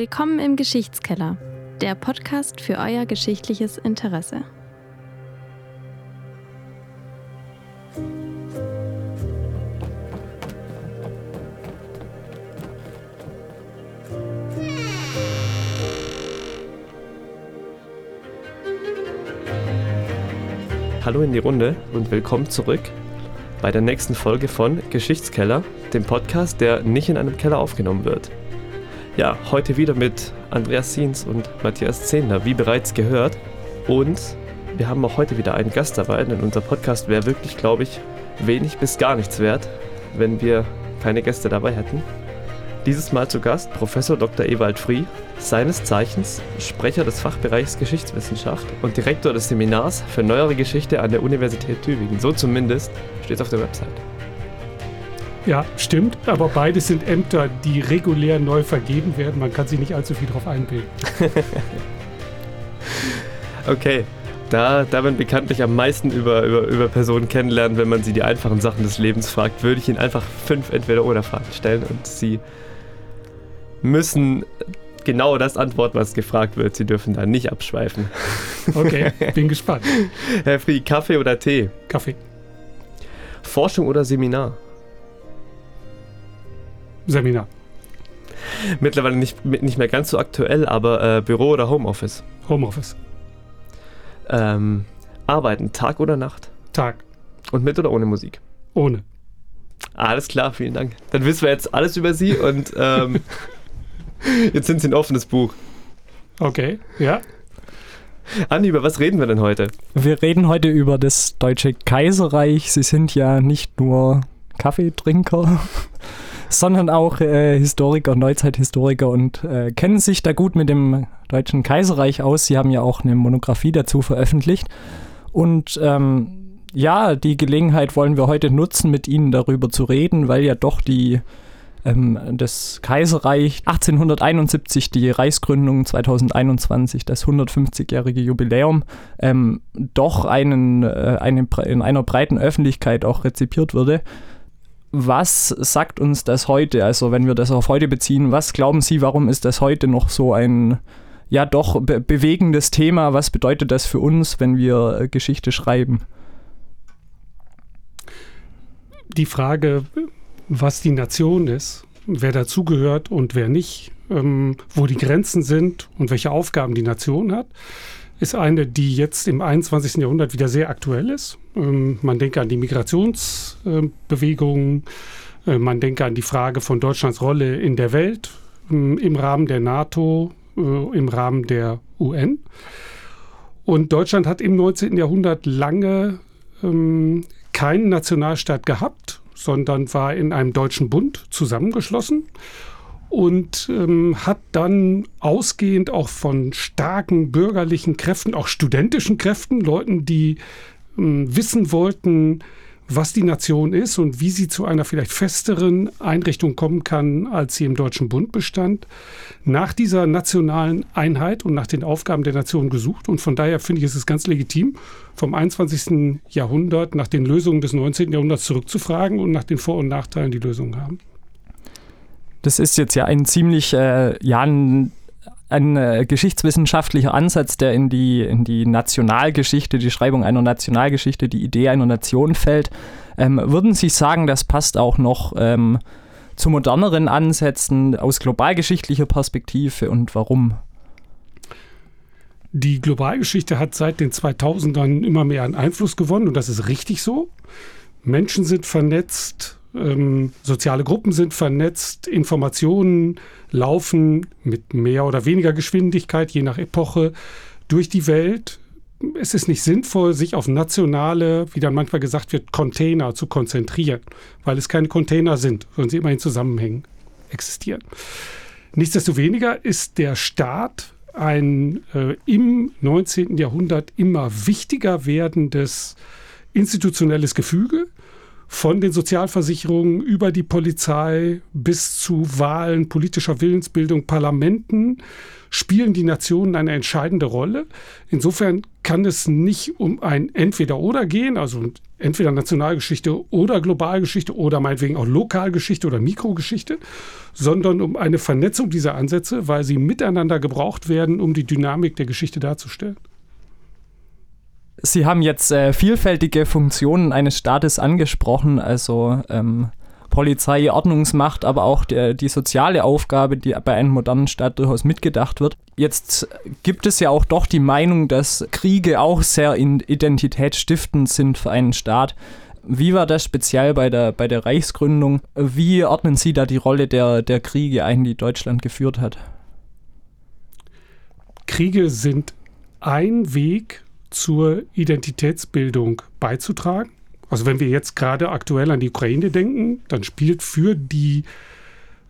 Willkommen im Geschichtskeller, der Podcast für euer geschichtliches Interesse. Hallo in die Runde und willkommen zurück bei der nächsten Folge von Geschichtskeller, dem Podcast, der nicht in einem Keller aufgenommen wird. Ja, heute wieder mit Andreas Siens und Matthias Zehner, wie bereits gehört. Und wir haben auch heute wieder einen Gast dabei, denn unser Podcast wäre wirklich, glaube ich, wenig bis gar nichts wert, wenn wir keine Gäste dabei hätten. Dieses Mal zu Gast Professor Dr. Ewald Frie, seines Zeichens Sprecher des Fachbereichs Geschichtswissenschaft und Direktor des Seminars für Neuere Geschichte an der Universität Tübingen. So zumindest steht es auf der Website. Ja, stimmt, aber beides sind Ämter, die regulär neu vergeben werden. Man kann sich nicht allzu viel drauf einbilden. okay, da, da man bekanntlich am meisten über, über, über Personen kennenlernen, wenn man sie die einfachen Sachen des Lebens fragt, würde ich Ihnen einfach fünf Entweder-Oder-Fragen stellen und Sie müssen genau das antworten, was gefragt wird. Sie dürfen da nicht abschweifen. Okay, bin gespannt. Herr Frie, Kaffee oder Tee? Kaffee. Forschung oder Seminar? Seminar. Mittlerweile nicht, nicht mehr ganz so aktuell, aber äh, Büro oder Homeoffice? Homeoffice. Ähm, arbeiten, Tag oder Nacht? Tag. Und mit oder ohne Musik? Ohne. Alles klar, vielen Dank. Dann wissen wir jetzt alles über Sie und ähm, jetzt sind Sie ein offenes Buch. Okay, ja. Andi, über was reden wir denn heute? Wir reden heute über das Deutsche Kaiserreich. Sie sind ja nicht nur Kaffeetrinker, sondern auch äh, Historiker, Neuzeithistoriker und äh, kennen sich da gut mit dem Deutschen Kaiserreich aus. Sie haben ja auch eine Monographie dazu veröffentlicht. Und ähm, ja, die Gelegenheit wollen wir heute nutzen, mit Ihnen darüber zu reden, weil ja doch die ähm, das Kaiserreich 1871, die Reichsgründung 2021, das 150-jährige Jubiläum, ähm, doch einen, äh, eine, in einer breiten Öffentlichkeit auch rezipiert wurde was sagt uns das heute? Also, wenn wir das auf heute beziehen, was glauben Sie, warum ist das heute noch so ein ja doch be bewegendes Thema? Was bedeutet das für uns, wenn wir äh, Geschichte schreiben? Die Frage, was die Nation ist, wer dazugehört und wer nicht, ähm, wo die Grenzen sind und welche Aufgaben die Nation hat, ist eine, die jetzt im 21. Jahrhundert wieder sehr aktuell ist. Ähm, man denke an die Migrationsbewegungen, äh, man denke an die Frage von Deutschlands Rolle in der Welt, ähm, im Rahmen der NATO, äh, im Rahmen der UN. Und Deutschland hat im 19. Jahrhundert lange ähm, keinen Nationalstaat gehabt, sondern war in einem deutschen Bund zusammengeschlossen und ähm, hat dann ausgehend auch von starken bürgerlichen Kräften, auch studentischen Kräften, Leuten, die ähm, wissen wollten, was die Nation ist und wie sie zu einer vielleicht festeren Einrichtung kommen kann, als sie im Deutschen Bund bestand, nach dieser nationalen Einheit und nach den Aufgaben der Nation gesucht. Und von daher finde ich, ist es ganz legitim, vom 21. Jahrhundert nach den Lösungen des 19. Jahrhunderts zurückzufragen und nach den Vor- und Nachteilen die Lösungen haben. Das ist jetzt ja ein ziemlich, äh, ja, ein, ein äh, geschichtswissenschaftlicher Ansatz, der in die, in die Nationalgeschichte, die Schreibung einer Nationalgeschichte, die Idee einer Nation fällt. Ähm, würden Sie sagen, das passt auch noch ähm, zu moderneren Ansätzen aus globalgeschichtlicher Perspektive und warum? Die Globalgeschichte hat seit den 2000ern immer mehr an Einfluss gewonnen und das ist richtig so. Menschen sind vernetzt, ähm, soziale Gruppen sind vernetzt, Informationen laufen mit mehr oder weniger Geschwindigkeit, je nach Epoche, durch die Welt. Es ist nicht sinnvoll, sich auf nationale, wie dann manchmal gesagt wird, Container zu konzentrieren, weil es keine Container sind, sondern sie immer in Zusammenhängen existieren. Nichtsdestoweniger ist der Staat ein äh, im 19. Jahrhundert immer wichtiger werdendes institutionelles Gefüge, von den Sozialversicherungen über die Polizei bis zu Wahlen, politischer Willensbildung, Parlamenten spielen die Nationen eine entscheidende Rolle. Insofern kann es nicht um ein Entweder-Oder gehen, also entweder Nationalgeschichte oder Globalgeschichte oder meinetwegen auch Lokalgeschichte oder Mikrogeschichte, sondern um eine Vernetzung dieser Ansätze, weil sie miteinander gebraucht werden, um die Dynamik der Geschichte darzustellen. Sie haben jetzt äh, vielfältige Funktionen eines Staates angesprochen, also ähm, Polizei, Ordnungsmacht, aber auch der, die soziale Aufgabe, die bei einem modernen Staat durchaus mitgedacht wird. Jetzt gibt es ja auch doch die Meinung, dass Kriege auch sehr identitätsstiftend sind für einen Staat. Wie war das speziell bei der, bei der Reichsgründung? Wie ordnen Sie da die Rolle der, der Kriege ein, die Deutschland geführt hat? Kriege sind ein Weg zur Identitätsbildung beizutragen. Also wenn wir jetzt gerade aktuell an die Ukraine denken, dann spielt für die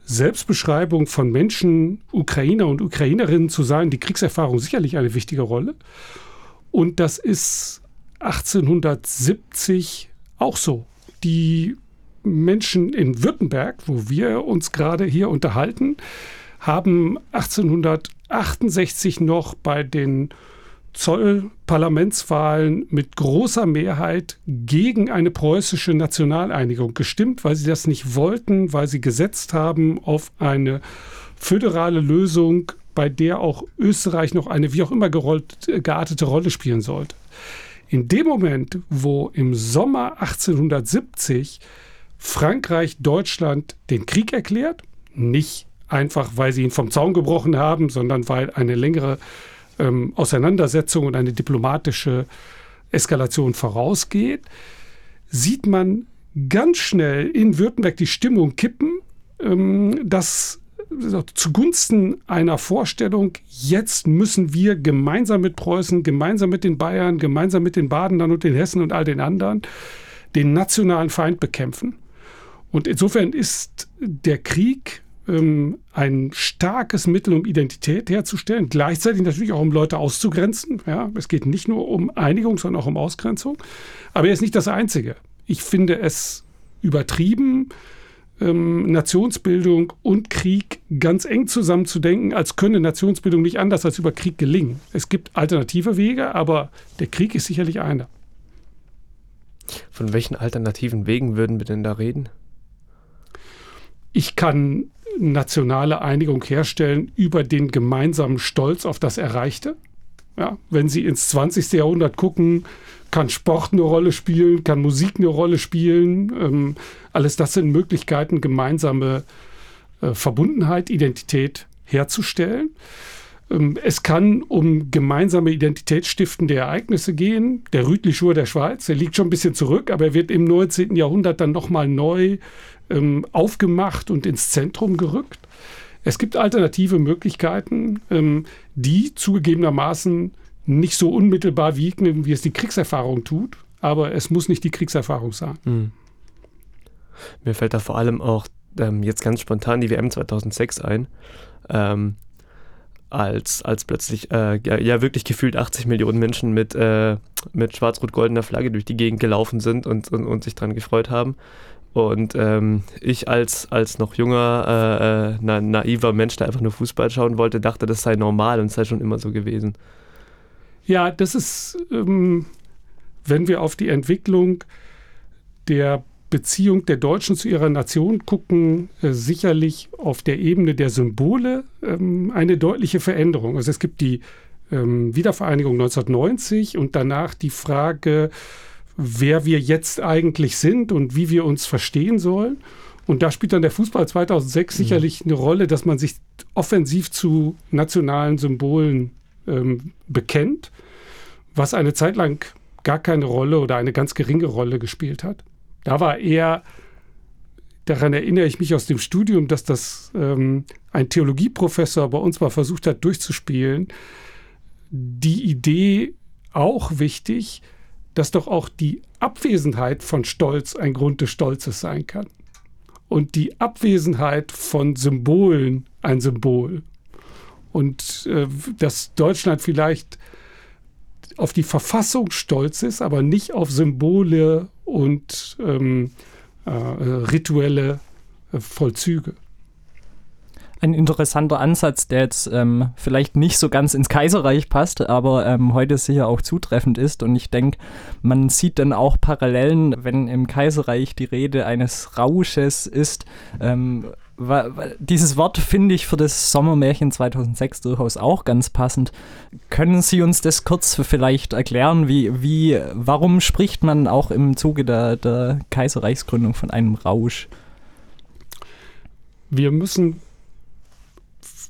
Selbstbeschreibung von Menschen, Ukrainer und Ukrainerinnen zu sein, die Kriegserfahrung sicherlich eine wichtige Rolle. Und das ist 1870 auch so. Die Menschen in Württemberg, wo wir uns gerade hier unterhalten, haben 1868 noch bei den Zollparlamentswahlen mit großer Mehrheit gegen eine preußische Nationaleinigung gestimmt, weil sie das nicht wollten, weil sie gesetzt haben auf eine föderale Lösung, bei der auch Österreich noch eine wie auch immer gerollt, geartete Rolle spielen sollte. In dem Moment, wo im Sommer 1870 Frankreich Deutschland den Krieg erklärt, nicht einfach, weil sie ihn vom Zaun gebrochen haben, sondern weil eine längere ähm, Auseinandersetzung und eine diplomatische Eskalation vorausgeht, sieht man ganz schnell in Württemberg die Stimmung kippen, ähm, dass zugunsten einer Vorstellung, jetzt müssen wir gemeinsam mit Preußen, gemeinsam mit den Bayern, gemeinsam mit den Badenern und den Hessen und all den anderen den nationalen Feind bekämpfen. Und insofern ist der Krieg ähm, ein starkes Mittel, um Identität herzustellen, gleichzeitig natürlich auch um Leute auszugrenzen. Ja, es geht nicht nur um Einigung, sondern auch um Ausgrenzung. Aber er ist nicht das Einzige. Ich finde es übertrieben, ähm, Nationsbildung und Krieg ganz eng zusammenzudenken, als könne Nationsbildung nicht anders als über Krieg gelingen. Es gibt alternative Wege, aber der Krieg ist sicherlich einer. Von welchen alternativen Wegen würden wir denn da reden? Ich kann nationale Einigung herstellen über den gemeinsamen Stolz auf das Erreichte. Ja, wenn Sie ins 20. Jahrhundert gucken, kann Sport eine Rolle spielen, kann Musik eine Rolle spielen. Ähm, alles das sind Möglichkeiten, gemeinsame äh, Verbundenheit, Identität herzustellen. Ähm, es kann um gemeinsame identitätsstiftende Ereignisse gehen. Der Rütli-Schur der Schweiz, der liegt schon ein bisschen zurück, aber er wird im 19. Jahrhundert dann nochmal neu ähm, aufgemacht und ins Zentrum gerückt. Es gibt alternative Möglichkeiten, ähm, die zugegebenermaßen nicht so unmittelbar wiegen, wie es die Kriegserfahrung tut, aber es muss nicht die Kriegserfahrung sein. Mhm. Mir fällt da vor allem auch ähm, jetzt ganz spontan die WM 2006 ein. Ähm, als, als plötzlich äh, ja, ja, wirklich gefühlt 80 Millionen Menschen mit, äh, mit schwarz-rot-goldener Flagge durch die Gegend gelaufen sind und, und, und sich dran gefreut haben. Und ähm, ich als, als noch junger, äh, äh, na, naiver Mensch, der einfach nur Fußball schauen wollte, dachte, das sei normal und sei schon immer so gewesen. Ja, das ist, ähm, wenn wir auf die Entwicklung der Beziehung der Deutschen zu ihrer Nation gucken, äh, sicherlich auf der Ebene der Symbole ähm, eine deutliche Veränderung. Also es gibt die ähm, Wiedervereinigung 1990 und danach die Frage, wer wir jetzt eigentlich sind und wie wir uns verstehen sollen. Und da spielt dann der Fußball 2006 mhm. sicherlich eine Rolle, dass man sich offensiv zu nationalen Symbolen ähm, bekennt, was eine Zeit lang gar keine Rolle oder eine ganz geringe Rolle gespielt hat. Da war eher, daran erinnere ich mich aus dem Studium, dass das ähm, ein Theologieprofessor bei uns mal versucht hat durchzuspielen, die Idee auch wichtig, dass doch auch die Abwesenheit von Stolz ein Grund des Stolzes sein kann. Und die Abwesenheit von Symbolen ein Symbol. Und äh, dass Deutschland vielleicht auf die Verfassung stolz ist, aber nicht auf Symbole und ähm, äh, rituelle äh, Vollzüge. Ein interessanter Ansatz, der jetzt ähm, vielleicht nicht so ganz ins Kaiserreich passt, aber ähm, heute sicher auch zutreffend ist. Und ich denke, man sieht dann auch Parallelen, wenn im Kaiserreich die Rede eines Rausches ist. Ähm, dieses Wort finde ich für das Sommermärchen 2006 durchaus auch ganz passend. Können Sie uns das kurz vielleicht erklären? Wie, wie, warum spricht man auch im Zuge der, der Kaiserreichsgründung von einem Rausch? Wir müssen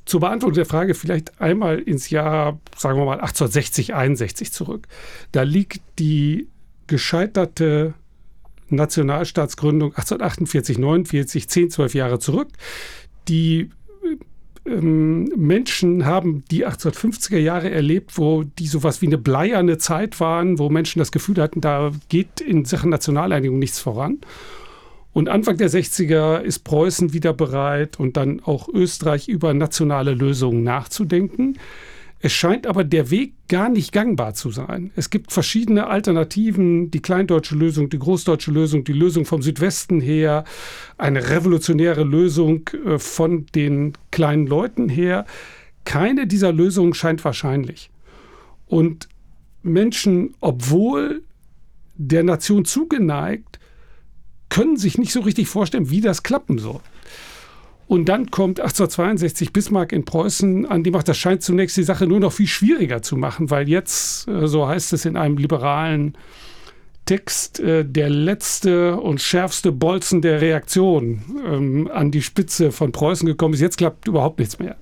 zur Beantwortung der Frage vielleicht einmal ins Jahr, sagen wir mal, 1860, 61 zurück. Da liegt die gescheiterte Nationalstaatsgründung 1848, 49, 10, 12 Jahre zurück. Die ähm, Menschen haben die 1850er Jahre erlebt, wo die sowas wie eine bleierne Zeit waren, wo Menschen das Gefühl hatten, da geht in Sachen Nationaleinigung nichts voran. Und Anfang der 60er ist Preußen wieder bereit und dann auch Österreich über nationale Lösungen nachzudenken. Es scheint aber der Weg gar nicht gangbar zu sein. Es gibt verschiedene Alternativen, die kleindeutsche Lösung, die großdeutsche Lösung, die Lösung vom Südwesten her, eine revolutionäre Lösung äh, von den kleinen Leuten her. Keine dieser Lösungen scheint wahrscheinlich. Und Menschen, obwohl der Nation zugeneigt, können sich nicht so richtig vorstellen, wie das klappen soll. Und dann kommt 1862 Bismarck in Preußen an die Macht. Das scheint zunächst die Sache nur noch viel schwieriger zu machen, weil jetzt, äh, so heißt es in einem liberalen Text, äh, der letzte und schärfste Bolzen der Reaktion ähm, an die Spitze von Preußen gekommen ist. Jetzt klappt überhaupt nichts mehr.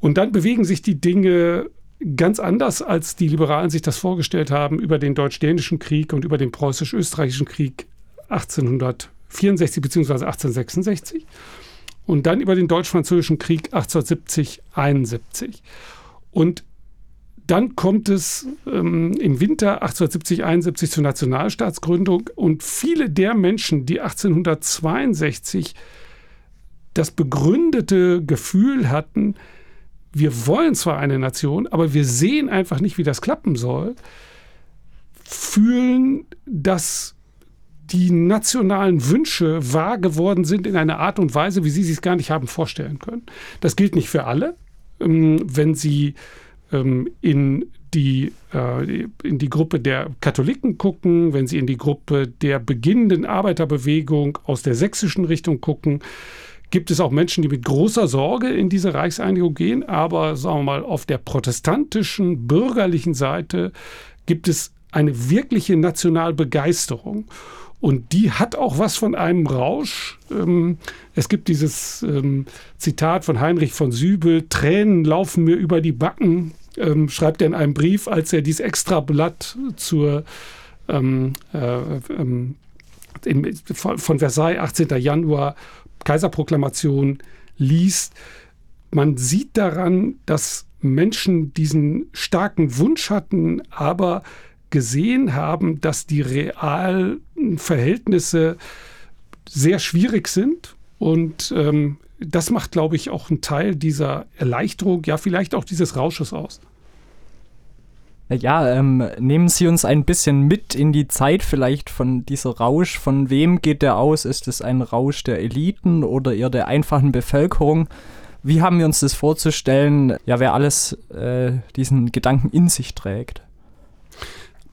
Und dann bewegen sich die Dinge ganz anders, als die Liberalen sich das vorgestellt haben, über den Deutsch-Dänischen Krieg und über den Preußisch-Österreichischen Krieg 1800. 1864 bzw. 1866 und dann über den Deutsch-Französischen Krieg 1870, 71. Und dann kommt es ähm, im Winter 1870, 71 zur Nationalstaatsgründung und viele der Menschen, die 1862 das begründete Gefühl hatten, wir wollen zwar eine Nation, aber wir sehen einfach nicht, wie das klappen soll, fühlen, dass die nationalen Wünsche wahr geworden sind in einer Art und Weise, wie sie sich gar nicht haben vorstellen können. Das gilt nicht für alle. Ähm, wenn Sie ähm, in die, äh, in die Gruppe der Katholiken gucken, wenn Sie in die Gruppe der beginnenden Arbeiterbewegung aus der sächsischen Richtung gucken, gibt es auch Menschen, die mit großer Sorge in diese Reichseinigung gehen. Aber sagen wir mal, auf der protestantischen, bürgerlichen Seite gibt es eine wirkliche Nationalbegeisterung. Und die hat auch was von einem Rausch. Ähm, es gibt dieses ähm, Zitat von Heinrich von Sübel, Tränen laufen mir über die Backen, ähm, schreibt er in einem Brief, als er dieses Extrablatt zur ähm, äh, ähm, von, Versailles, 18. Januar, Kaiserproklamation liest. Man sieht daran, dass Menschen diesen starken Wunsch hatten, aber gesehen haben, dass die realen Verhältnisse sehr schwierig sind. Und ähm, das macht, glaube ich, auch einen Teil dieser Erleichterung, ja vielleicht auch dieses Rausches aus. Ja, ähm, nehmen Sie uns ein bisschen mit in die Zeit vielleicht von dieser Rausch. Von wem geht der aus? Ist es ein Rausch der Eliten oder eher der einfachen Bevölkerung? Wie haben wir uns das vorzustellen, ja, wer alles äh, diesen Gedanken in sich trägt?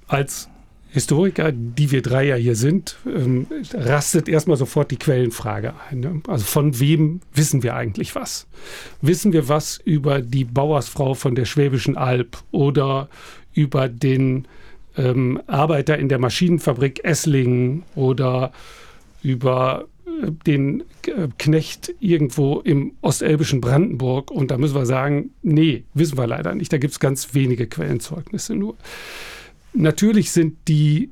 als Historiker, die wir drei ja hier sind, ähm, rastet erstmal sofort die Quellenfrage ein. Ne? Also von wem wissen wir eigentlich was? Wissen wir was über die Bauersfrau von der Schwäbischen Alb oder über den ähm, Arbeiter in der Maschinenfabrik Esslingen oder über äh, den äh, Knecht irgendwo im ostelbischen Brandenburg? Und da müssen wir sagen, nee, wissen wir leider nicht. Da gibt es ganz wenige Quellenzeugnisse nur. Natürlich sind die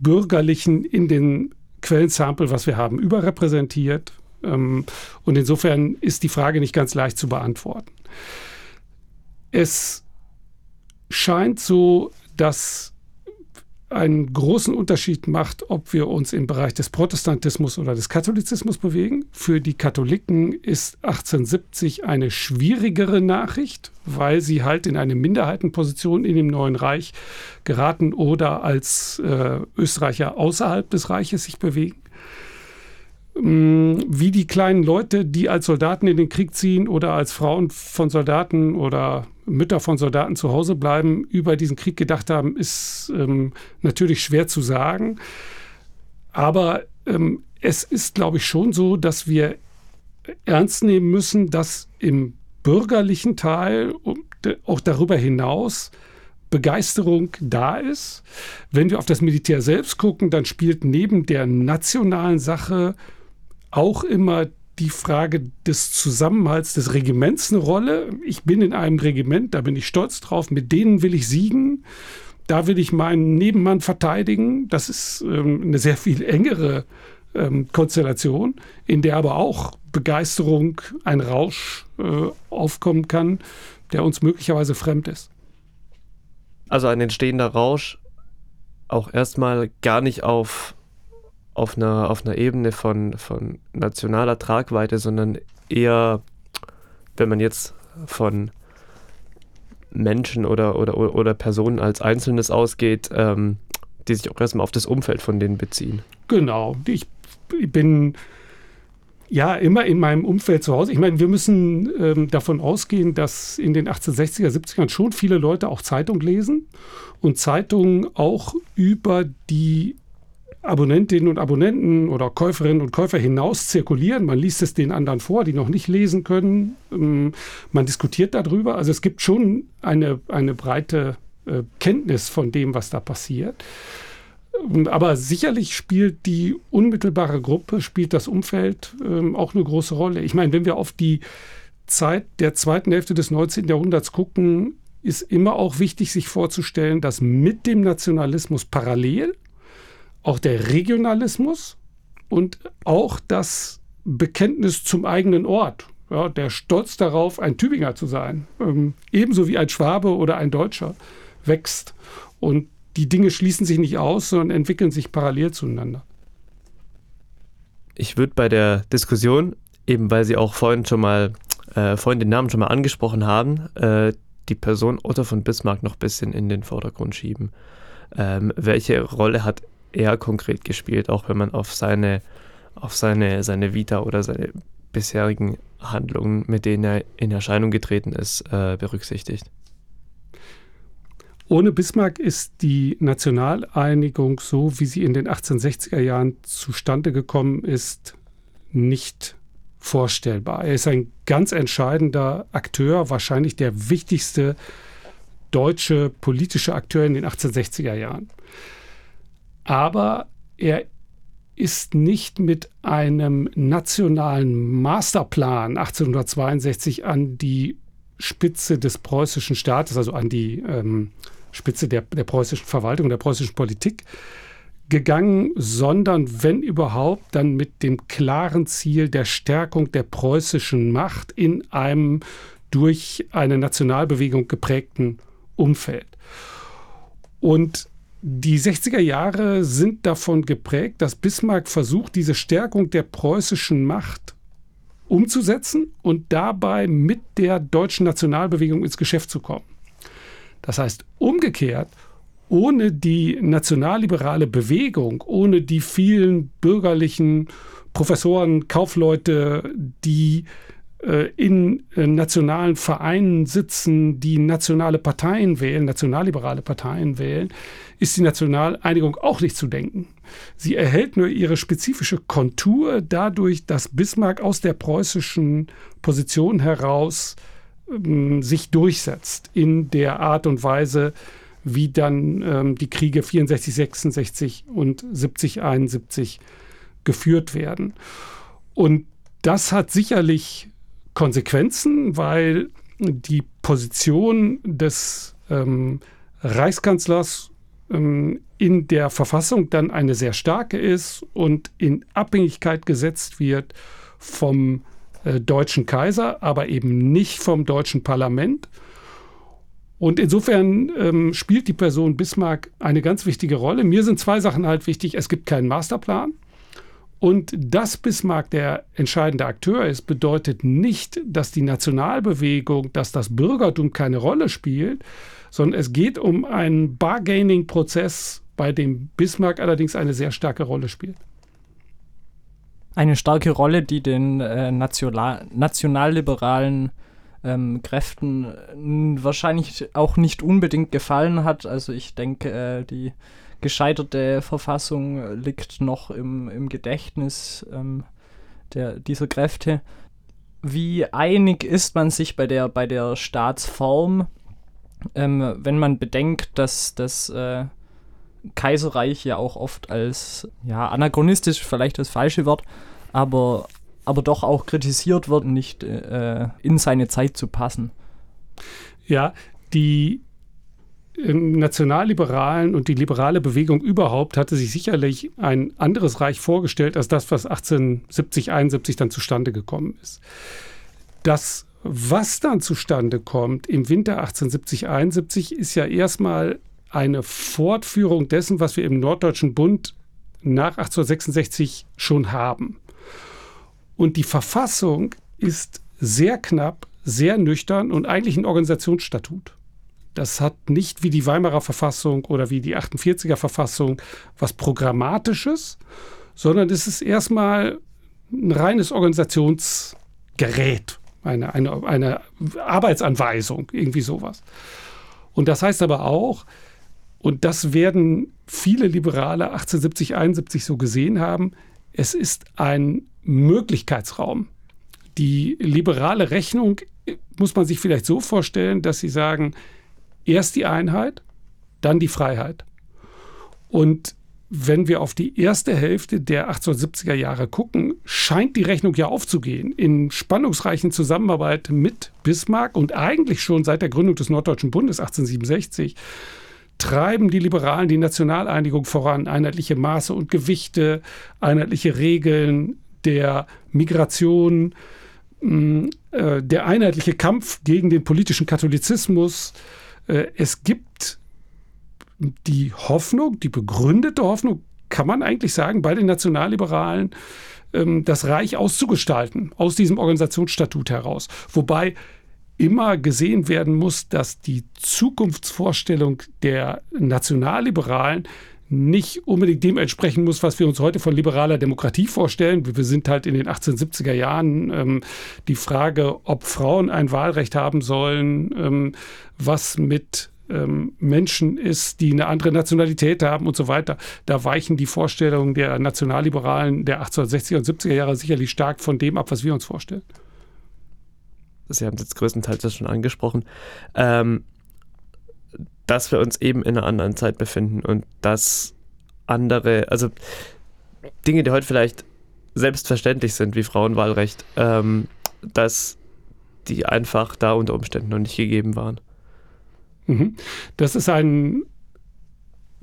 Bürgerlichen in den Quellensample, was wir haben, überrepräsentiert. Ähm, und insofern ist die Frage nicht ganz leicht zu beantworten. Es scheint so, dass einen großen Unterschied macht, ob wir uns im Bereich des Protestantismus oder des Katholizismus bewegen. Für die Katholiken ist 1870 eine schwierigere Nachricht, weil sie halt in eine Minderheitenposition in dem neuen Reich geraten oder als äh, Österreicher außerhalb des Reiches sich bewegen. wie die kleinen Leute, die als Soldaten in den Krieg ziehen oder als Frauen von Soldaten oder Mütter von Soldaten zu Hause bleiben, über diesen Krieg gedacht haben, ist ähm, natürlich schwer zu sagen. Aber ähm, es ist, glaube ich, schon so, dass wir ernst nehmen müssen, dass im bürgerlichen Teil und auch darüber hinaus Begeisterung da ist. Wenn wir auf das Militär selbst gucken, dann spielt neben der nationalen Sache auch immer die Frage des Zusammenhalts des Regiments eine Rolle. Ich bin in einem Regiment, da bin ich stolz drauf, mit denen will ich siegen. Da will ich meinen Nebenmann verteidigen. Das ist ähm, eine sehr viel engere ähm, Konstellation, in der aber auch Begeisterung, ein Rausch äh, aufkommen kann, der uns möglicherweise fremd ist. Also ein entstehender Rausch auch erstmal gar nicht auf auf einer, auf einer Ebene von, von nationaler Tragweite, sondern eher, wenn man jetzt von Menschen oder, oder, oder Personen als Einzelnes ausgeht, ähm, die sich auch erstmal auf das Umfeld von denen beziehen. Genau. Ich bin ja immer in meinem Umfeld zu Hause. Ich meine, wir müssen ähm, davon ausgehen, dass in den 1860er, 70ern schon viele Leute auch Zeitung lesen und Zeitungen auch über die Abonnentinnen und Abonnenten oder Käuferinnen und Käufer hinaus zirkulieren. Man liest es den anderen vor, die noch nicht lesen können. Ähm, man diskutiert darüber. Also es gibt schon eine, eine breite äh, Kenntnis von dem, was da passiert. Ähm, aber sicherlich spielt die unmittelbare Gruppe, spielt das Umfeld ähm, auch eine große Rolle. Ich meine, wenn wir auf die Zeit der zweiten Hälfte des 19. Jahrhunderts gucken, ist immer auch wichtig, sich vorzustellen, dass mit dem Nationalismus parallel auch der Regionalismus und auch das Bekenntnis zum eigenen Ort. Ja, der Stolz darauf, ein Tübinger zu sein, ähm, ebenso wie ein Schwabe oder ein Deutscher, wächst. Und die Dinge schließen sich nicht aus, sondern entwickeln sich parallel zueinander. Ich würde bei der Diskussion, eben weil Sie auch vorhin schon mal, äh, vorhin den Namen schon mal angesprochen haben, äh, die Person Otto von Bismarck noch ein bisschen in den Vordergrund schieben. Ähm, welche Rolle hat eher konkret gespielt, auch wenn man auf seine, auf seine, seine Vita oder seine bisherigen Handlungen, mit denen er in Erscheinung getreten ist, äh, berücksichtigt. Ohne Bismarck ist die Nationaleinigung so, wie sie in den 1860er Jahren zustande gekommen ist, nicht vorstellbar. Er ist ein ganz entscheidender Akteur, wahrscheinlich der wichtigste deutsche politische Akteur in den 1860er Jahren aber er ist nicht mit einem nationalen Masterplan 1862 an die Spitze des preußischen Staates, also an die ähm, Spitze der, der preußischen Verwaltung, der preußischen Politik gegangen, sondern wenn überhaupt, dann mit dem klaren Ziel der Stärkung der preußischen Macht in einem durch eine Nationalbewegung geprägten Umfeld. Und die 60er Jahre sind davon geprägt, dass Bismarck versucht, diese Stärkung der preußischen Macht umzusetzen und dabei mit der deutschen Nationalbewegung ins Geschäft zu kommen. Das heißt, umgekehrt, ohne die nationalliberale Bewegung, ohne die vielen bürgerlichen Professoren, Kaufleute, die in äh, nationalen Vereinen sitzen, die nationale Parteien wählen, nationalliberale Parteien wählen, ist die Nationaleinigung auch nicht zu denken. Sie erhält nur ihre spezifische Kontur dadurch, dass Bismarck aus der preußischen Position heraus ähm, sich durchsetzt in der Art und Weise, wie dann ähm, die Kriege 64, 66 und 70, 71 geführt werden. Und das hat sicherlich Konsequenzen, weil die Position des ähm, Reichskanzlers ähm, in der Verfassung dann eine sehr starke ist und in Abhängigkeit gesetzt wird vom äh, deutschen Kaiser, aber eben nicht vom deutschen Parlament. Und insofern ähm, spielt die Person Bismarck eine ganz wichtige Rolle. Mir sind zwei Sachen halt wichtig. Es gibt keinen Masterplan. Und dass Bismarck der entscheidende Akteur ist, bedeutet nicht, dass die Nationalbewegung, dass das Bürgertum keine Rolle spielt, sondern es geht um einen Bargaining-Prozess, bei dem Bismarck allerdings eine sehr starke Rolle spielt. eine starke Rolle, die den äh, national, nationalliberalen ähm, Kräften wahrscheinlich auch nicht unbedingt gefallen hat. Also ich denke, äh, die gescheiterte Verfassung liegt noch im, im Gedächtnis ähm, der, dieser Kräfte. Wie einig ist man sich bei der, bei der Staatsform, ähm, wenn man bedenkt, dass das äh, Kaiserreich ja auch oft als ja, anachronistisch, vielleicht das falsche Wort, aber, aber doch auch kritisiert wird, nicht äh, in seine Zeit zu passen. Ja, die Nationalliberalen und die liberale Bewegung überhaupt hatte sich sicherlich ein anderes Reich vorgestellt als das, was 1870, 71 dann zustande gekommen ist. Das, was dann zustande kommt im Winter 1870, 71, ist ja erstmal eine Fortführung dessen, was wir im Norddeutschen Bund nach 1866 schon haben. Und die Verfassung ist sehr knapp, sehr nüchtern und eigentlich ein Organisationsstatut. Das hat nicht wie die Weimarer Verfassung oder wie die 48er Verfassung was Programmatisches, sondern es ist erstmal ein reines Organisationsgerät, eine, eine, eine Arbeitsanweisung, irgendwie sowas. Und das heißt aber auch, und das werden viele Liberale 1870, 71 so gesehen haben, es ist ein Möglichkeitsraum. Die liberale Rechnung muss man sich vielleicht so vorstellen, dass sie sagen, erst die Einheit, dann die Freiheit. Und wenn wir auf die erste Hälfte der 1870er Jahre gucken, scheint die Rechnung ja aufzugehen. In spannungsreichen Zusammenarbeit mit Bismarck und eigentlich schon seit der Gründung des Norddeutschen Bundes 1867 treiben die Liberalen die Nationaleinigung voran. Einheitliche Maße und Gewichte, einheitliche Regeln der Migration, mm, äh, der einheitliche Kampf gegen den politischen Katholizismus, es gibt die Hoffnung, die begründete Hoffnung, kann man eigentlich sagen, bei den Nationalliberalen, ähm, das Reich auszugestalten, aus diesem Organisationsstatut heraus. Wobei immer gesehen werden muss, dass die Zukunftsvorstellung der Nationalliberalen nicht unbedingt dem entsprechen muss, was wir uns heute von liberaler Demokratie vorstellen. Wir sind halt in den 1870er Jahren ähm, die Frage, ob Frauen ein Wahlrecht haben sollen, ähm, was mit ähm, Menschen ist, die eine andere Nationalität haben und so weiter. Da weichen die Vorstellungen der Nationalliberalen der 1860er und 70er Jahre sicherlich stark von dem ab, was wir uns vorstellen. Sie haben es jetzt größtenteils schon angesprochen. Ähm, dass wir uns eben in einer anderen Zeit befinden und dass andere, also Dinge, die heute vielleicht selbstverständlich sind, wie Frauenwahlrecht, ähm, dass die einfach da unter Umständen noch nicht gegeben waren. Mhm. Das ist ein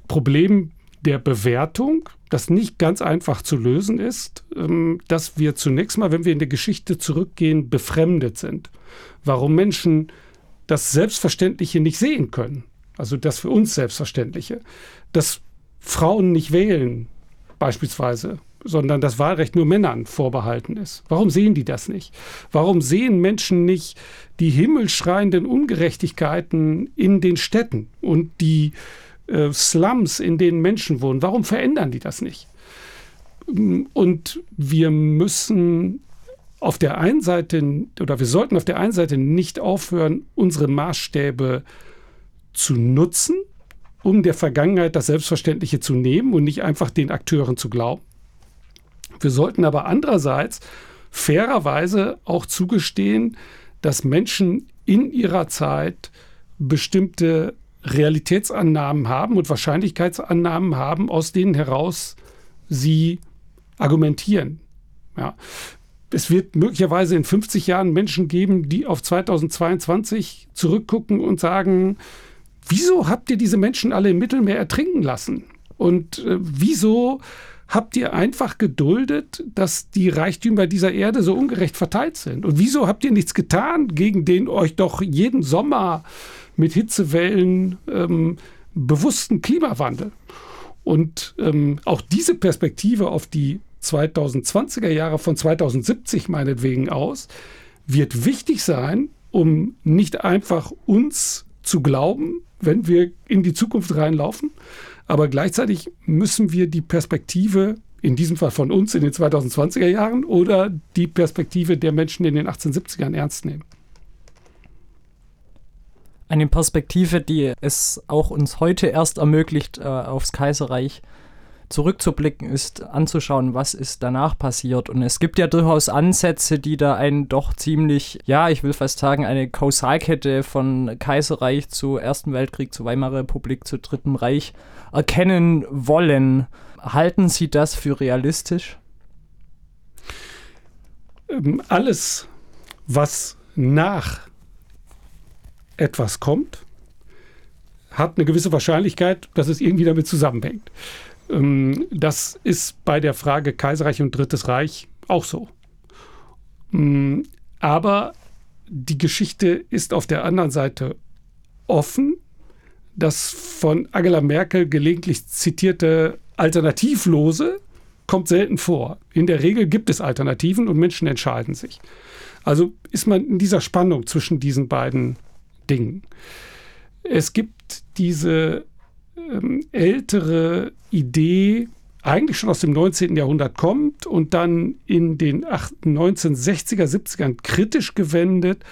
Problem der Bewertung, das nicht ganz einfach zu lösen ist, ähm, dass wir zunächst mal, wenn wir in der Geschichte zurückgehen, befremdet sind. Warum Menschen das Selbstverständliche nicht sehen können also das für uns Selbstverständliche, dass Frauen nicht wählen, beispielsweise, sondern das Wahlrecht nur Männern vorbehalten ist. Warum sehen die das nicht? Warum sehen Menschen nicht die himmelschreienden Ungerechtigkeiten in den Städten und die äh, Slums, in denen Menschen wohnen? Warum verändern die das nicht? Und wir müssen auf der einen Seite, oder wir sollten auf der einen Seite nicht aufhören, unsere Maßstäbe äh, zu nutzen, um der Vergangenheit das Selbstverständliche zu nehmen und nicht einfach den Akteuren zu glauben. Wir sollten aber andererseits fairerweise auch zugestehen, dass Menschen in ihrer Zeit bestimmte Realitätsannahmen haben und Wahrscheinlichkeitsannahmen haben, aus denen heraus sie argumentieren. Ja. Es wird möglicherweise in 50 Jahren Menschen geben, die auf 2022 zurückgucken und sagen, wieso habt ihr diese Menschen alle im Mittelmeer ertrinken lassen? Und äh, wieso habt ihr einfach geduldet, dass die Reichtümer dieser Erde so ungerecht verteilt sind? Und wieso habt ihr nichts getan gegen den euch doch jeden Sommer mit Hitzewellen ähm, bewussten Klimawandel? Und ähm, auch diese Perspektive auf die 2020er Jahre von 2070 meinetwegen aus, wird wichtig sein, um nicht einfach uns zu glauben, wenn wir in die Zukunft reinlaufen. Aber gleichzeitig müssen wir die Perspektive in diesem Fall von uns in den 2020er Jahren, oder die Perspektive der Menschen in den 1870ern ernst nehmen. Eine Perspektive, die es auch uns heute erst ermöglicht, äh, aufs Kaiserreich zurückzublicken, ist anzuschauen, was ist danach passiert. Und es gibt ja durchaus Ansätze, die da einen doch ziemlich, ja, ich will fast sagen, eine Kausalkette von Kaiserreich zu Ersten Weltkrieg, zu Weimarer Republik, zu Dritten Reich erkennen wollen. Halten Sie das für realistisch? Ähm, alles, was nach etwas kommt, hat eine gewisse Wahrscheinlichkeit, dass es irgendwie damit zusammenhängt. Ähm, das ist bei der Frage Kaiserreich und Drittes Reich auch so. Mm, aber die Geschichte ist auf der anderen Seite offen. Das von Angela Merkel gelegentlich zitierte Alternativlose kommt selten vor. In der Regel gibt es Alternativen und Menschen entscheiden sich. Also ist man in dieser Spannung zwischen diesen beiden Dingen. Es gibt diese ähm, ältere Idee, eigentlich schon aus dem 19. Jahrhundert kommt und dann in den 1960er, 70ern kritisch gewendet,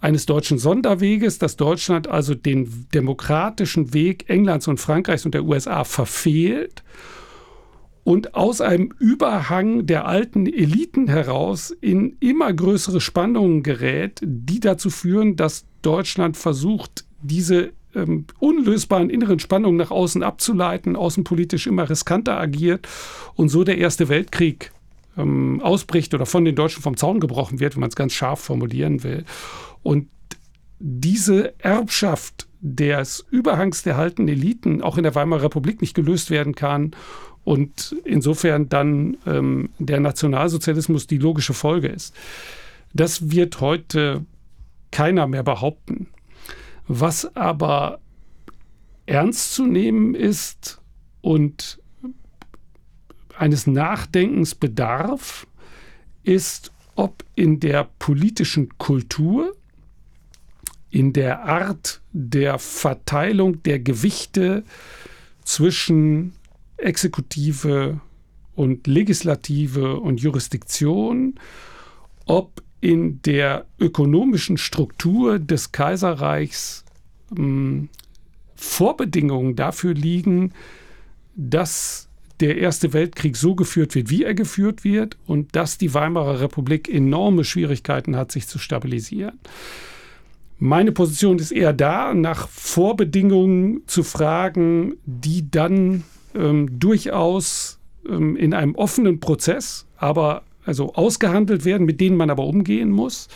eines deutschen Sonderweges, dass Deutschland also den demokratischen Weg Englands und Frankreichs und der USA verfehlt und aus einem Überhang der alten Eliten heraus in immer größere Spannungen gerät, die dazu führen, dass Deutschland versucht, diese ähm, unlösbaren inneren Spannungen nach außen abzuleiten, außenpolitisch immer riskanter agiert und so der Erste Weltkrieg ähm, ausbricht oder von den Deutschen vom Zaun gebrochen wird, wenn man es ganz scharf formulieren will. Und diese Erbschaft des Überhangs der alten Eliten auch in der Weimarer Republik nicht gelöst werden kann und insofern dann ähm, der Nationalsozialismus die logische Folge ist. Das wird heute keiner mehr behaupten. Was aber ernst zu nehmen ist und eines Nachdenkens bedarf, ist, ob in der politischen Kultur, in der Art der Verteilung der Gewichte zwischen Exekutive und Legislative und Jurisdiktion, ob in der ökonomischen Struktur des Kaiserreichs ähm, Vorbedingungen dafür liegen, dass der Erste Weltkrieg so geführt wird, wie er geführt wird und dass die Weimarer Republik enorme Schwierigkeiten hat, sich zu stabilisieren. Meine Position ist eher da, nach Vorbedingungen zu fragen, die dann ähm, durchaus ähm, in einem offenen Prozess, aber also ausgehandelt werden, mit denen man aber umgehen muss.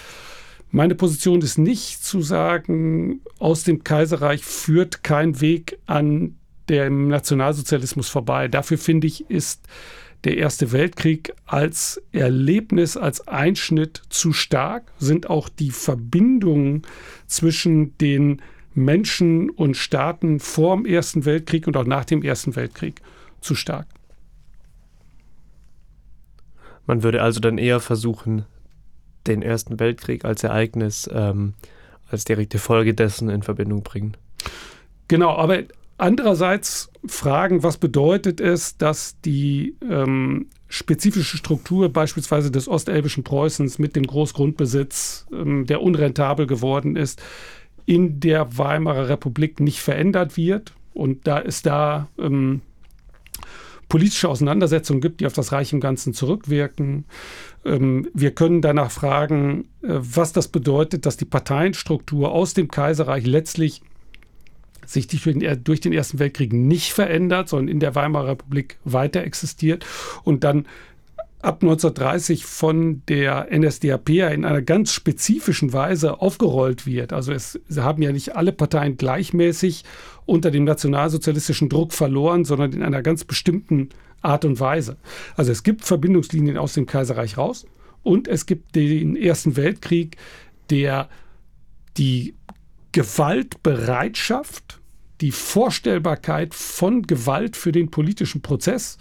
Meine Position ist nicht zu sagen, aus dem Kaiserreich führt kein Weg an dem Nationalsozialismus vorbei. Dafür finde ich, ist der Erste Weltkrieg als Erlebnis, als Einschnitt zu stark, sind auch die Verbindungen zwischen den Menschen und Staaten vor dem Ersten Weltkrieg und auch nach dem Ersten Weltkrieg zu stark. Man würde also dann eher versuchen, den Ersten Weltkrieg als Ereignis, ähm, als direkte Folge dessen in Verbindung bringen. Genau, aber andererseits fragen, was bedeutet es, dass die ähm, spezifische Struktur beispielsweise des ostelbischen Preußens mit dem Großgrundbesitz, ähm, der unrentabel geworden ist, in der Weimarer Republik nicht verändert wird. Und da ist da ähm, politische Auseinandersetzungen gibt, die auf das Reich im Ganzen zurückwirken. Ähm, wir können danach fragen, äh, was das bedeutet, dass die Parteienstruktur aus dem Kaiserreich letztlich sich durch den Ersten Weltkrieg nicht verändert, sondern in der Weimarer Republik weiter existiert und dann ab 1930 von der NSDAP in einer ganz spezifischen Weise aufgerollt wird. Also es haben ja nicht alle Parteien gleichmäßig unter dem nationalsozialistischen Druck verloren, sondern in einer ganz bestimmten Art und Weise. Also es gibt Verbindungslinien aus dem Kaiserreich raus und es gibt den Ersten Weltkrieg, der die Gewaltbereitschaft, die Vorstellbarkeit von Gewalt für den politischen Prozess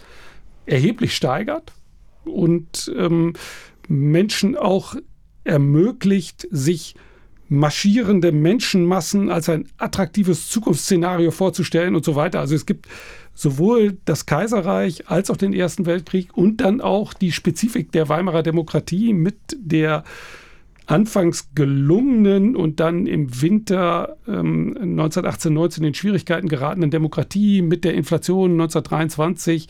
erheblich steigert und ähm, Menschen auch ermöglicht, sich marschierende Menschenmassen als ein attraktives Zukunftsszenario vorzustellen und so weiter. Also es gibt sowohl das Kaiserreich als auch den Ersten Weltkrieg und dann auch die Spezifik der Weimarer Demokratie mit der anfangs gelungenen und dann im Winter ähm, 1918, 19 in Schwierigkeiten geratenen Demokratie mit der Inflation 1923,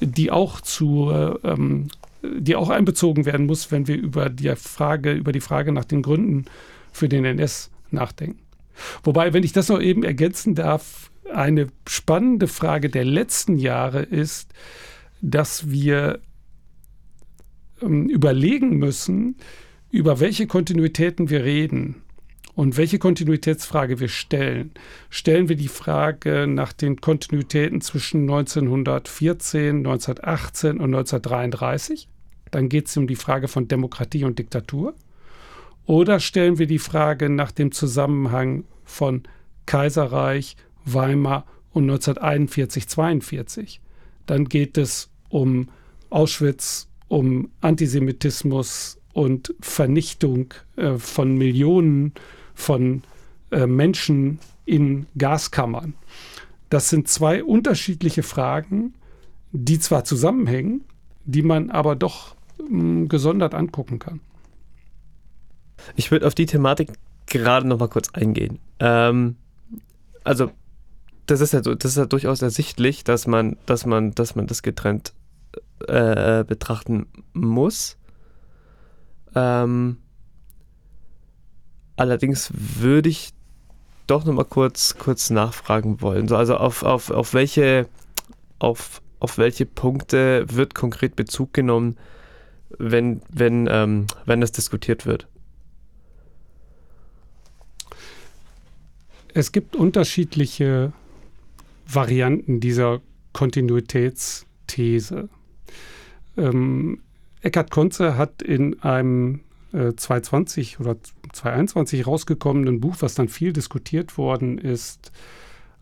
die auch zu äh, ähm, die auch einbezogen werden muss, wenn wir über die Frage, über die Frage nach den Gründen für den NS nachdenken. Wobei, wenn ich das noch eben ergänzen darf, eine spannende Frage der letzten Jahre ist, dass wir ähm, überlegen müssen, über welche Kontinuitäten wir reden und welche Kontinuitätsfrage wir stellen. Stellen wir die Frage nach den Kontinuitäten zwischen 1914, 1918 und 1933? Dann geht es um die Frage von Demokratie und Diktatur. Oder stellen wir die Frage nach dem Zusammenhang von Kaiserreich, Weimar und 1941, 42? Dann geht es um Auschwitz, um Antisemitismus und Vernichtung äh, von Millionen von äh, Menschen in Gaskammern. Das sind zwei unterschiedliche Fragen, die zwar zusammenhängen, die man aber doch mh, hm, gesondert angucken kann. Ich würde auf die Thematik gerade noch mal kurz eingehen. Ähm, also das ist ja so, das ist ja durchaus ersichtlich, dass man, dass man, dass man das getrennt äh, betrachten muss. Ähm, allerdings würde ich doch noch mal kurz, kurz nachfragen wollen. So, also auf, auf, auf welche auf, auf welche Punkte wird konkret Bezug genommen, wenn, wenn, ähm, wenn das diskutiert wird? Es gibt unterschiedliche Varianten dieser Kontinuitätsthese. Ähm, Eckhard Konze hat in einem äh, 2020 oder 2021 rausgekommenen Buch, was dann viel diskutiert worden ist,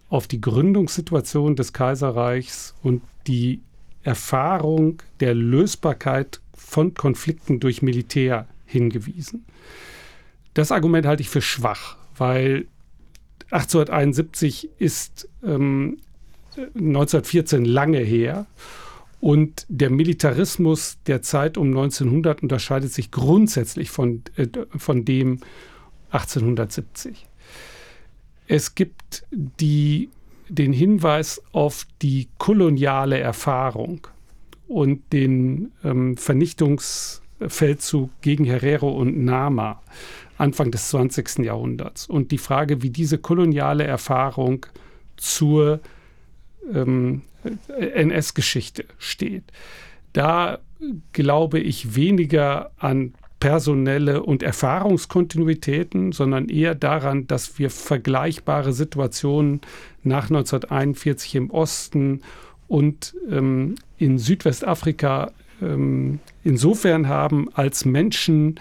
auf die Gründungssituation des Kaiserreichs und die Erfahrung der Lösbarkeit von Konflikten durch Militär hingewiesen. Das Argument halte ich für schwach, weil 1871 ist ähm, 1914 lange her und der Militarismus der Zeit um 1900 unterscheidet sich grundsätzlich von, äh, von dem 1870. Es gibt die, den Hinweis auf die koloniale Erfahrung und den ähm, Vernichtungsfeldzug gegen Herero und Nama Anfang des 20. Jahrhunderts und die Frage, wie diese koloniale Erfahrung zur ähm, NS-Geschichte steht. Da glaube ich weniger an personelle und Erfahrungskontinuitäten, sondern eher daran, dass wir vergleichbare Situationen nach 1941 im Osten und ähm, in Südwestafrika ähm, insofern haben, als Menschen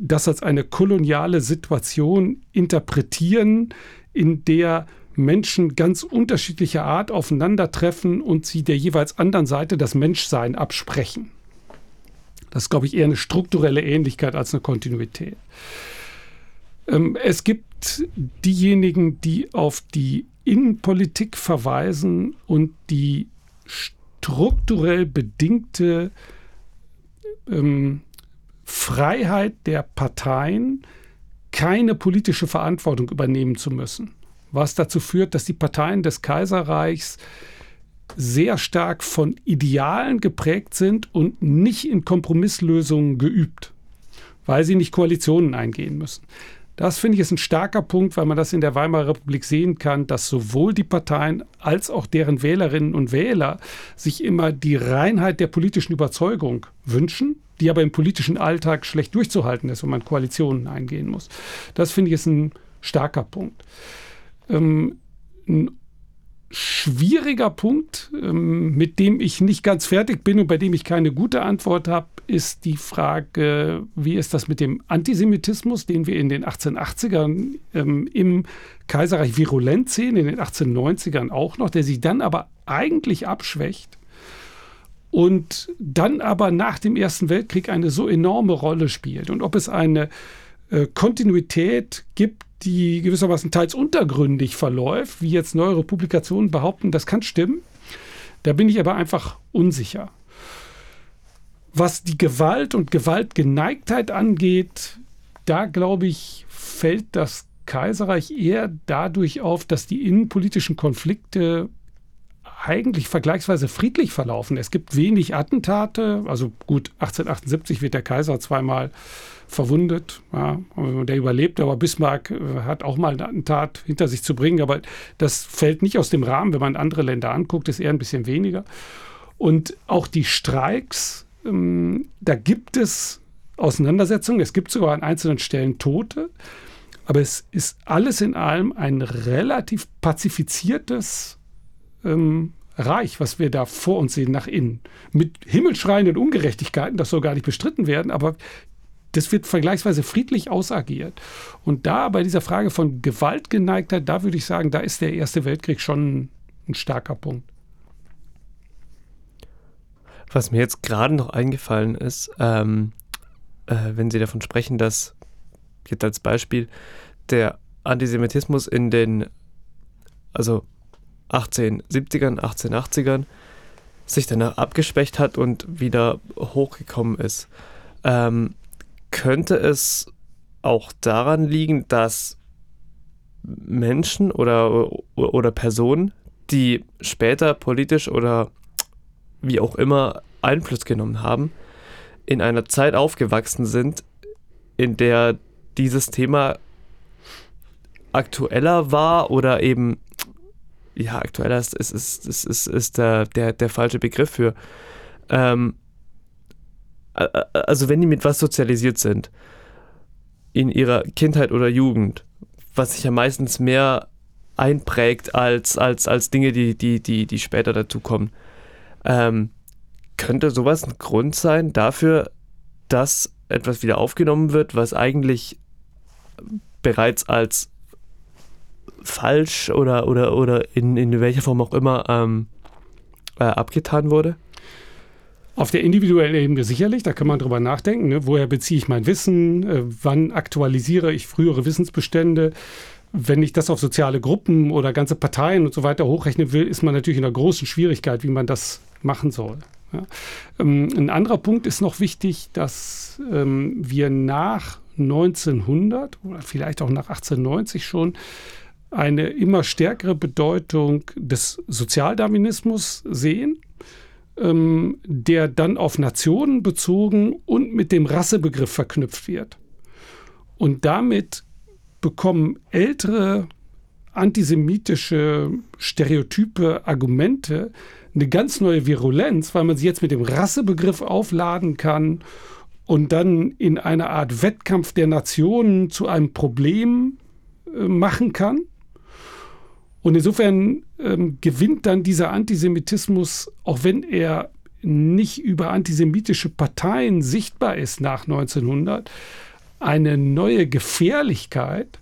das als eine koloniale Situation interpretieren, in der Menschen ganz unterschiedlicher Art aufeinandertreffen und sie der jeweils anderen Seite das Menschsein absprechen. Das ist, glaube ich, eher eine strukturelle Ähnlichkeit als eine Kontinuität. Ähm, es gibt diejenigen, die auf die Innenpolitik verweisen und die strukturell bedingte ähm, Freiheit der Parteien, keine politische Verantwortung übernehmen zu müssen was dazu führt, dass die Parteien des Kaiserreichs sehr stark von Idealen geprägt sind und nicht in Kompromisslösungen geübt, weil sie nicht Koalitionen eingehen müssen. Das finde ich ist ein starker Punkt, weil man das in der Weimarer Republik sehen kann, dass sowohl die Parteien als auch deren Wählerinnen und Wähler sich immer die Reinheit der politischen Überzeugung wünschen, die aber im politischen Alltag schlecht durchzuhalten ist, wenn man Koalitionen eingehen muss. Das finde ich ist ein starker Punkt. Ähm, ein schwieriger Punkt, ähm, mit dem ich nicht ganz fertig bin und bei dem ich keine gute Antwort habe, ist die Frage, wie ist das mit dem Antisemitismus, den wir in den 1880ern ähm, im Kaiserreich virulent sehen, in den 1890ern auch noch, der sich dann aber eigentlich abschwächt und dann aber nach dem Ersten Weltkrieg eine so enorme Rolle spielt. Und ob es eine äh, Kontinuität gibt, die gewissermaßen teils untergründig verläuft, wie jetzt neuere Publikationen behaupten, das kann stimmen. Da bin ich aber einfach unsicher. Was die Gewalt und Gewaltgeneigtheit angeht, da glaube ich, fällt das Kaiserreich eher dadurch auf, dass die innenpolitischen Konflikte eigentlich vergleichsweise friedlich verlaufen. Es gibt wenig Attentate. Also gut, 1878 wird der Kaiser zweimal verwundet. Ja, der überlebt, aber Bismarck äh, hat auch mal ein Attentat hinter sich zu bringen. Aber das fällt nicht aus dem Rahmen. Wenn man andere Länder anguckt, ist eher ein bisschen weniger. Und auch die Streiks, ähm, da gibt es Auseinandersetzungen. Es gibt sogar an einzelnen Stellen Tote. Aber es ist alles in allem ein relativ pazifiziertes ähm, Reich, was wir da vor uns sehen, nach innen. Mit himmelschreienden Ungerechtigkeiten, das soll gar nicht bestritten werden, aber das wird vergleichsweise friedlich ausagiert. Und da bei dieser Frage von Gewaltgeneigtheit, da würde ich sagen, da ist der Erste Weltkrieg schon ein starker Punkt. Was mir jetzt gerade noch eingefallen ist, ähm, äh, wenn Sie davon sprechen, dass jetzt als Beispiel der Antisemitismus in den, also 1870ern, 1880ern sich danach abgeschwächt hat und wieder hochgekommen ist. Ähm, könnte es auch daran liegen, dass Menschen oder, oder Personen, die später politisch oder wie auch immer Einfluss genommen haben, in einer Zeit aufgewachsen sind, in der dieses Thema aktueller war oder eben ja, aktueller ist, ist, ist, ist, ist, der, der, der falsche Begriff für. Ähm, also wenn die mit was sozialisiert sind, in ihrer Kindheit oder Jugend, was sich ja meistens mehr einprägt als, als, als Dinge, die, die, die, die später dazukommen, ähm, könnte sowas ein Grund sein dafür, dass etwas wieder aufgenommen wird, was eigentlich bereits als falsch oder, oder, oder in, in welcher Form auch immer ähm, äh, abgetan wurde? Auf der individuellen Ebene sicherlich, da kann man drüber nachdenken. Ne? Woher beziehe ich mein Wissen? Äh, wann aktualisiere ich frühere Wissensbestände? Wenn ich das auf soziale Gruppen oder ganze Parteien und so weiter hochrechnen will, ist man natürlich in einer großen Schwierigkeit, wie man das machen soll. Ja? Ähm, ein anderer Punkt ist noch wichtig, dass ähm, wir nach 1900 oder vielleicht auch nach 1890 schon eine immer stärkere Bedeutung des Sozialdarwinismus sehen, ähm, der dann auf Nationen bezogen und mit dem Rassebegriff verknüpft wird. Und damit bekommen ältere antisemitische Stereotype, Argumente eine ganz neue Virulenz, weil man sie jetzt mit dem Rassebegriff aufladen kann und dann in einer Art Wettkampf der Nationen zu einem Problem äh, machen kann. Und insofern ähm, gewinnt dann dieser Antisemitismus, auch wenn er nicht über antisemitische Parteien sichtbar ist nach 1900, eine neue Gefährlichkeit,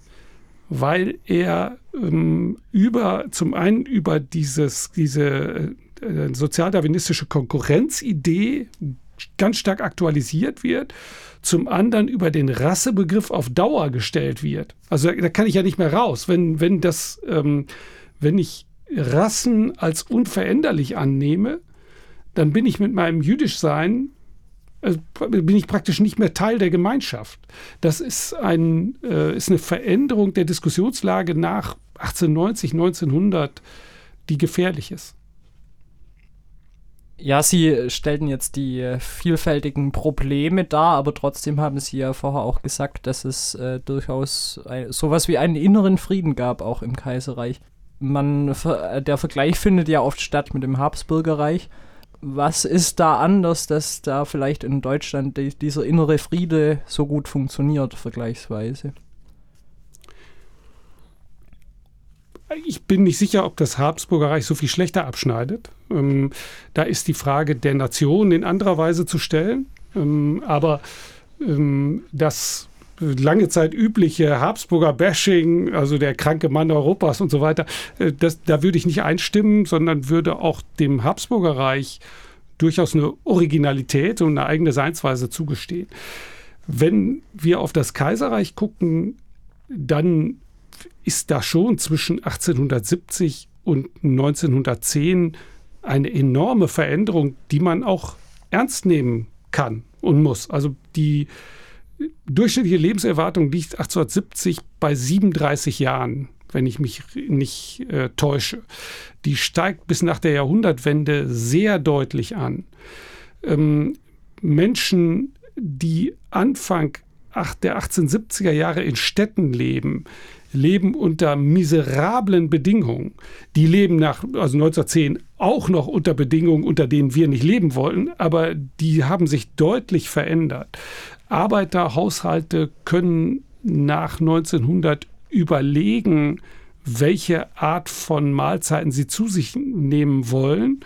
weil er ähm, über zum einen über dieses, diese äh, sozialdarwinistische Konkurrenzidee ganz stark aktualisiert wird, zum anderen über den Rassebegriff auf Dauer gestellt wird. Also da, da kann ich ja nicht mehr raus, wenn, wenn das, ähm, wenn ich Rassen als unveränderlich annehme, dann bin ich mit meinem Jüdischsein also bin ich praktisch nicht mehr Teil der Gemeinschaft. Das ist, ein, äh, ist eine Veränderung der Diskussionslage nach 1890, 1900, die gefährlich ist. Ja, Sie stellten jetzt die äh, vielfältigen Probleme dar, aber trotzdem haben Sie ja vorher auch gesagt, dass es äh, durchaus ein, sowas wie einen inneren Frieden gab, auch im Kaiserreich. Man, äh, der Vergleich findet ja oft statt mit dem Habsburgerreich. Was ist da anders, dass da vielleicht in Deutschland die, dieser innere Friede so gut funktioniert, vergleichsweise? Ich bin nicht sicher, ob das Habsburger Reich so viel schlechter abschneidet. Ähm, da ist die Frage der Nation in anderer Weise zu stellen. Ähm, aber ähm, das lange Zeit übliche Habsburger Bashing, also der kranke Mann Europas und so weiter, äh, das, da würde ich nicht einstimmen, sondern würde auch dem Habsburger Reich durchaus eine Originalität und eine eigene Seinsweise zugestehen. Wenn wir auf das Kaiserreich gucken, dann ist da schon zwischen 1870 und 1910 eine enorme Veränderung, die man auch ernst nehmen kann und muss. Also die durchschnittliche Lebenserwartung liegt 1870 bei 37 Jahren, wenn ich mich nicht äh, täusche. Die steigt bis nach der Jahrhundertwende sehr deutlich an. Ähm, Menschen, die Anfang der 1870er Jahre in Städten leben, leben unter miserablen Bedingungen. Die leben nach also 1910 auch noch unter Bedingungen, unter denen wir nicht leben wollen, aber die haben sich deutlich verändert. Arbeiterhaushalte können nach 1900 überlegen, welche Art von Mahlzeiten sie zu sich nehmen wollen.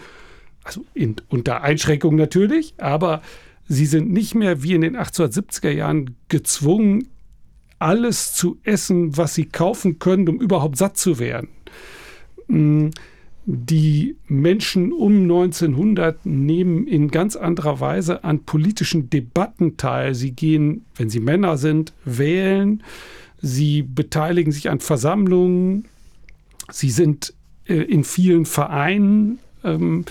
Also in, unter Einschränkung natürlich, aber sie sind nicht mehr wie in den 1870er Jahren gezwungen, alles zu essen, was sie kaufen können, um überhaupt satt zu werden. Mm, die Menschen um 1900 nehmen in ganz anderer Weise an politischen Debatten teil. Sie gehen, wenn sie Männer sind, wählen. Sie beteiligen sich an Versammlungen. Sie sind äh, in vielen Vereinen. Ähm,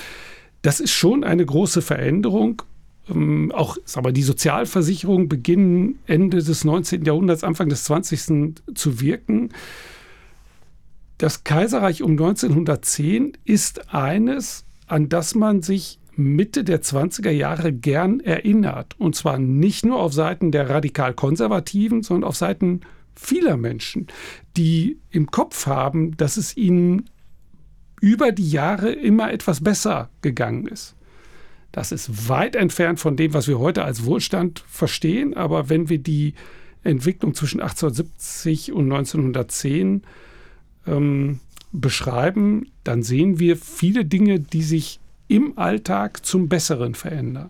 das ist schon eine große Veränderung ähm, auch aber die Sozialversicherungen beginnen Ende des 19. Jahrhunderts, Anfang des 20. zu wirken. Das Kaiserreich um 1910 ist eines, an das man sich Mitte der 20er Jahre gern erinnert. Und zwar nicht nur auf Seiten der radikal-konservativen, sondern auf Seiten vieler Menschen, die im Kopf haben, dass es ihnen über die Jahre immer etwas besser gegangen ist. Das ist weit entfernt von dem, was wir heute als Wohlstand verstehen. Aber wenn wir die Entwicklung zwischen 1870 und 1910 ähm, beschreiben, dann sehen wir viele Dinge, die sich im Alltag zum Besseren verändern.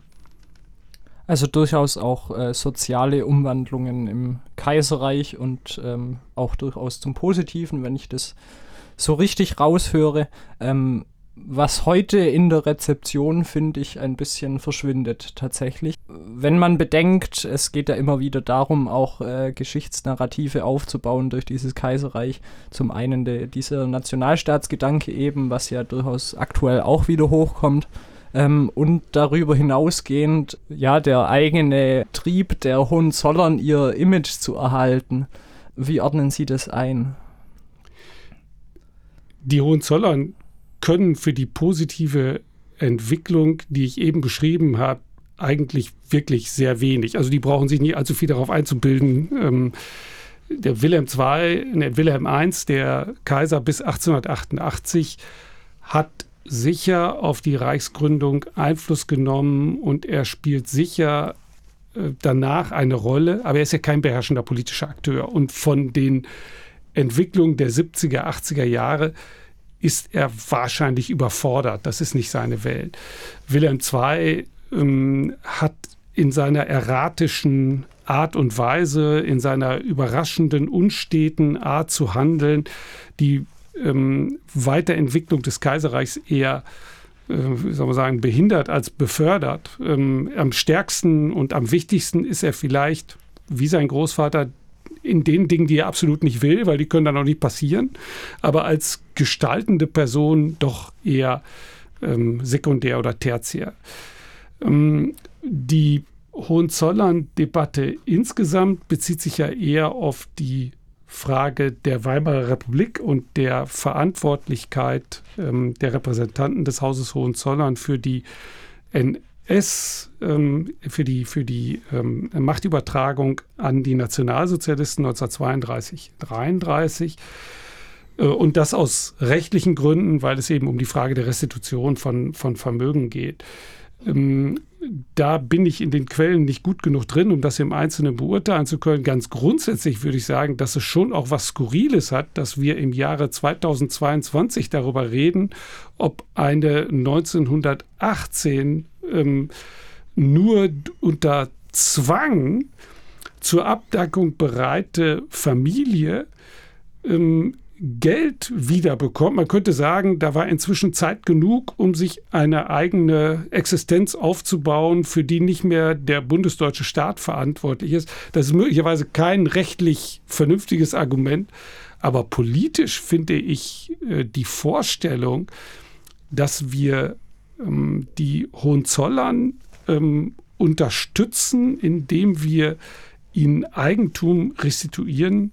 Also durchaus auch äh, soziale Umwandlungen im Kaiserreich und ähm, auch durchaus zum Positiven, wenn ich das so richtig raushöre. Ähm, was heute in der Rezeption, finde ich, ein bisschen verschwindet tatsächlich. Wenn man bedenkt, es geht ja immer wieder darum, auch äh, Geschichtsnarrative aufzubauen durch dieses Kaiserreich. Zum einen de, dieser Nationalstaatsgedanke eben, was ja durchaus aktuell auch wieder hochkommt. Ähm, und darüber hinausgehend, ja, der eigene Trieb der Hohenzollern, ihr Image zu erhalten. Wie ordnen Sie das ein? Die Hohenzollern können für die positive Entwicklung, die ich eben beschrieben habe, eigentlich wirklich sehr wenig. Also die brauchen sich nicht allzu viel darauf einzubilden. Ähm, der Wilhelm II, ne, Wilhelm I, der Kaiser bis 1888, hat sicher auf die Reichsgründung Einfluss genommen und er spielt sicher äh, danach eine Rolle, aber er ist ja kein beherrschender politischer Akteur. Und von den Entwicklungen der 70er, 80er Jahre ist er wahrscheinlich überfordert. Das ist nicht seine Welt. Wilhelm II ähm, hat in seiner erratischen Art und Weise, in seiner überraschenden, unsteten Art zu handeln, die ähm, Weiterentwicklung des Kaiserreichs eher äh, soll man sagen, behindert als befördert. Ähm, am stärksten und am wichtigsten ist er vielleicht, wie sein Großvater, in den Dingen, die er absolut nicht will, weil die können dann auch nicht passieren, aber als gestaltende Person doch eher ähm, sekundär oder tertiär. Ähm, die Hohenzollern-Debatte insgesamt bezieht sich ja eher auf die Frage der Weimarer Republik und der Verantwortlichkeit ähm, der Repräsentanten des Hauses Hohenzollern für die. Es ähm, für die, für die ähm, Machtübertragung an die Nationalsozialisten 1932, 1933 äh, und das aus rechtlichen Gründen, weil es eben um die Frage der Restitution von, von Vermögen geht. Ähm, da bin ich in den Quellen nicht gut genug drin, um das im Einzelnen beurteilen zu können. Ganz grundsätzlich würde ich sagen, dass es schon auch was Skurriles hat, dass wir im Jahre 2022 darüber reden, ob eine 1918 ähm, nur unter Zwang zur Abdankung bereite Familie ähm, Geld wiederbekommt. Man könnte sagen, da war inzwischen Zeit genug, um sich eine eigene Existenz aufzubauen, für die nicht mehr der bundesdeutsche Staat verantwortlich ist. Das ist möglicherweise kein rechtlich vernünftiges Argument, aber politisch finde ich äh, die Vorstellung, dass wir ähm, die Hohenzollern ähm, unterstützen, indem wir ihnen Eigentum restituieren,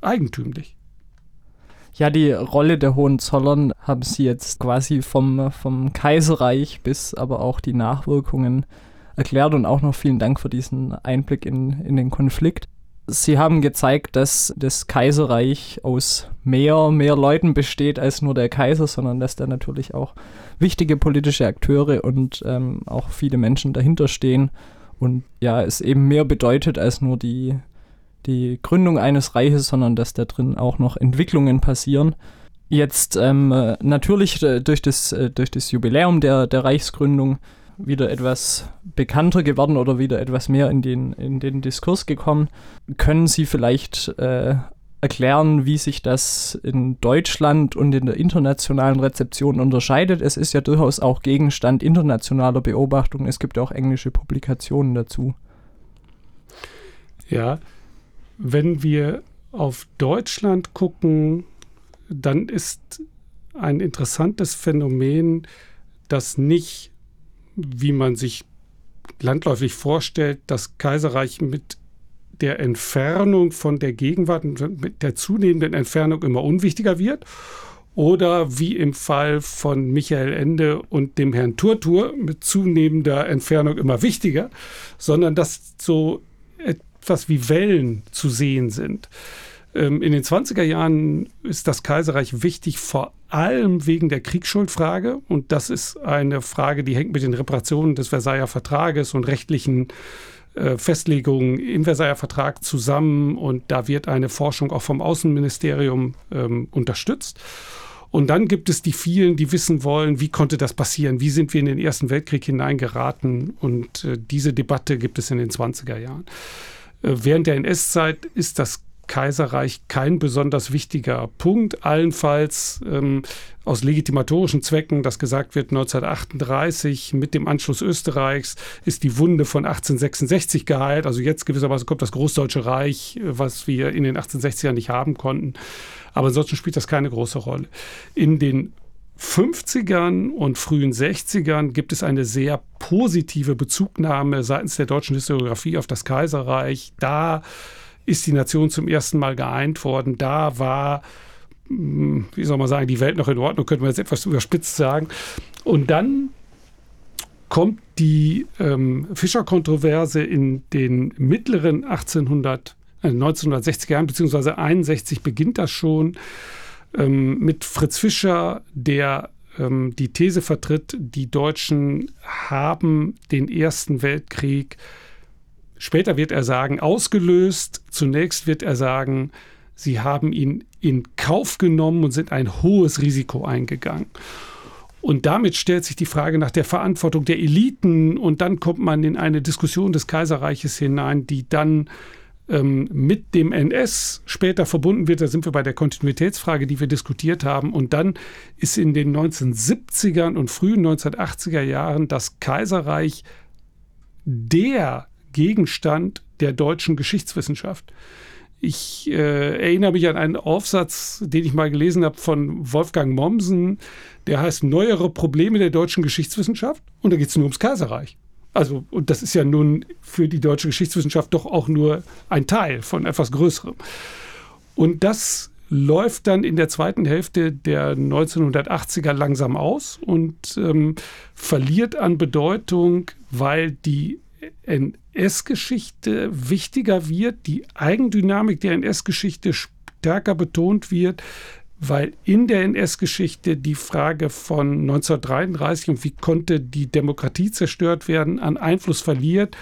eigentümlich. Ja, die Rolle der Hohenzollern haben sie jetzt quasi vom, vom Kaiserreich bis aber auch die Nachwirkungen erklärt und auch noch vielen Dank für diesen Einblick in, in den Konflikt. Sie haben gezeigt, dass das Kaiserreich aus mehr, mehr Leuten besteht als nur der Kaiser, sondern dass da natürlich auch wichtige politische Akteure und ähm, auch viele Menschen dahinter stehen. Und ja, es eben mehr bedeutet als nur die, die Gründung eines Reiches, sondern dass da drin auch noch Entwicklungen passieren. Jetzt ähm, natürlich äh, durch das, äh, durch das Jubiläum der, der Reichsgründung wieder etwas bekannter geworden oder wieder etwas mehr in den, in den Diskurs gekommen. Können Sie vielleicht äh, erklären, wie sich das in Deutschland und in der internationalen Rezeption unterscheidet? Es ist ja durchaus auch Gegenstand internationaler Beobachtung. Es gibt auch englische Publikationen dazu. Ja, wenn wir auf Deutschland gucken, dann ist ein interessantes Phänomen, dass nicht, wie man sich landläufig vorstellt, das Kaiserreich mit der Entfernung von der Gegenwart, mit der zunehmenden Entfernung immer unwichtiger wird. Oder wie im Fall von Michael Ende und dem Herrn Turtur mit zunehmender Entfernung immer wichtiger, sondern dass so etwas wie Wellen zu sehen sind. Ähm, in den 20er Jahren ist das Kaiserreich wichtig, vor allem wegen der Kriegsschuldfrage. Und das ist eine Frage, die hängt mit den Reparationen des Versailler Vertrages und rechtlichen äh, Festlegungen im Versailler Vertrag zusammen. Und da wird eine Forschung auch vom Außenministerium ähm, unterstützt. Und dann gibt es die vielen, die wissen wollen, wie konnte das passieren? Wie sind wir in den Ersten Weltkrieg hineingeraten? Und äh, diese Debatte gibt es in den 20er Jahren. Äh, während der NS-Zeit ist das Kaiserreich kein besonders wichtiger Punkt, allenfalls ähm, aus legitimatorischen Zwecken, dass gesagt wird, 1938 mit dem Anschluss Österreichs ist die Wunde von 1866 geheilt. Also jetzt gewissermaßen kommt das Großdeutsche Reich, was wir in den 1860ern nicht haben konnten. Aber ansonsten spielt das keine große Rolle. In den 50ern und frühen 60ern gibt es eine sehr positive Bezugnahme seitens der deutschen Historiografie auf das Kaiserreich. Da ist die Nation zum ersten Mal geeint worden. Da war, hm, wie soll man sagen, die Welt noch in Ordnung, könnte man jetzt etwas überspitzt sagen. Und dann kommt die ähm, Fischer-Kontroverse in den mittleren 1800, äh, 1960er Jahren, beziehungsweise 61 beginnt das schon ähm, mit Fritz Fischer, der ähm, die These vertritt, die Deutschen haben den Ersten Weltkrieg, später wird er sagen, ausgelöst. Zunächst wird er sagen, sie haben ihn in Kauf genommen und sind ein hohes Risiko eingegangen. Und damit stellt sich die Frage nach der Verantwortung der Eliten und dann kommt man in eine Diskussion des Kaiserreiches hinein, die dann ähm, mit dem NS später verbunden wird. Da sind wir bei der Kontinuitätsfrage, die wir diskutiert haben. Und dann ist in den 1970ern und frühen 1980er Jahren das Kaiserreich der Gegenstand der deutschen Geschichtswissenschaft. Ich äh, erinnere mich an einen Aufsatz, den ich mal gelesen habe von Wolfgang Mommsen, der heißt Neuere Probleme der deutschen Geschichtswissenschaft. Und da geht es nur ums Kaiserreich. Also, und das ist ja nun für die deutsche Geschichtswissenschaft doch auch nur ein Teil von etwas Größerem. Und das läuft dann in der zweiten Hälfte der 1980er langsam aus und ähm, verliert an Bedeutung, weil die NS-Geschichte wichtiger wird, die Eigendynamik der NS-Geschichte stärker betont wird, weil in der NS-Geschichte die Frage von 1933 und wie konnte die Demokratie zerstört werden, an Einfluss verliert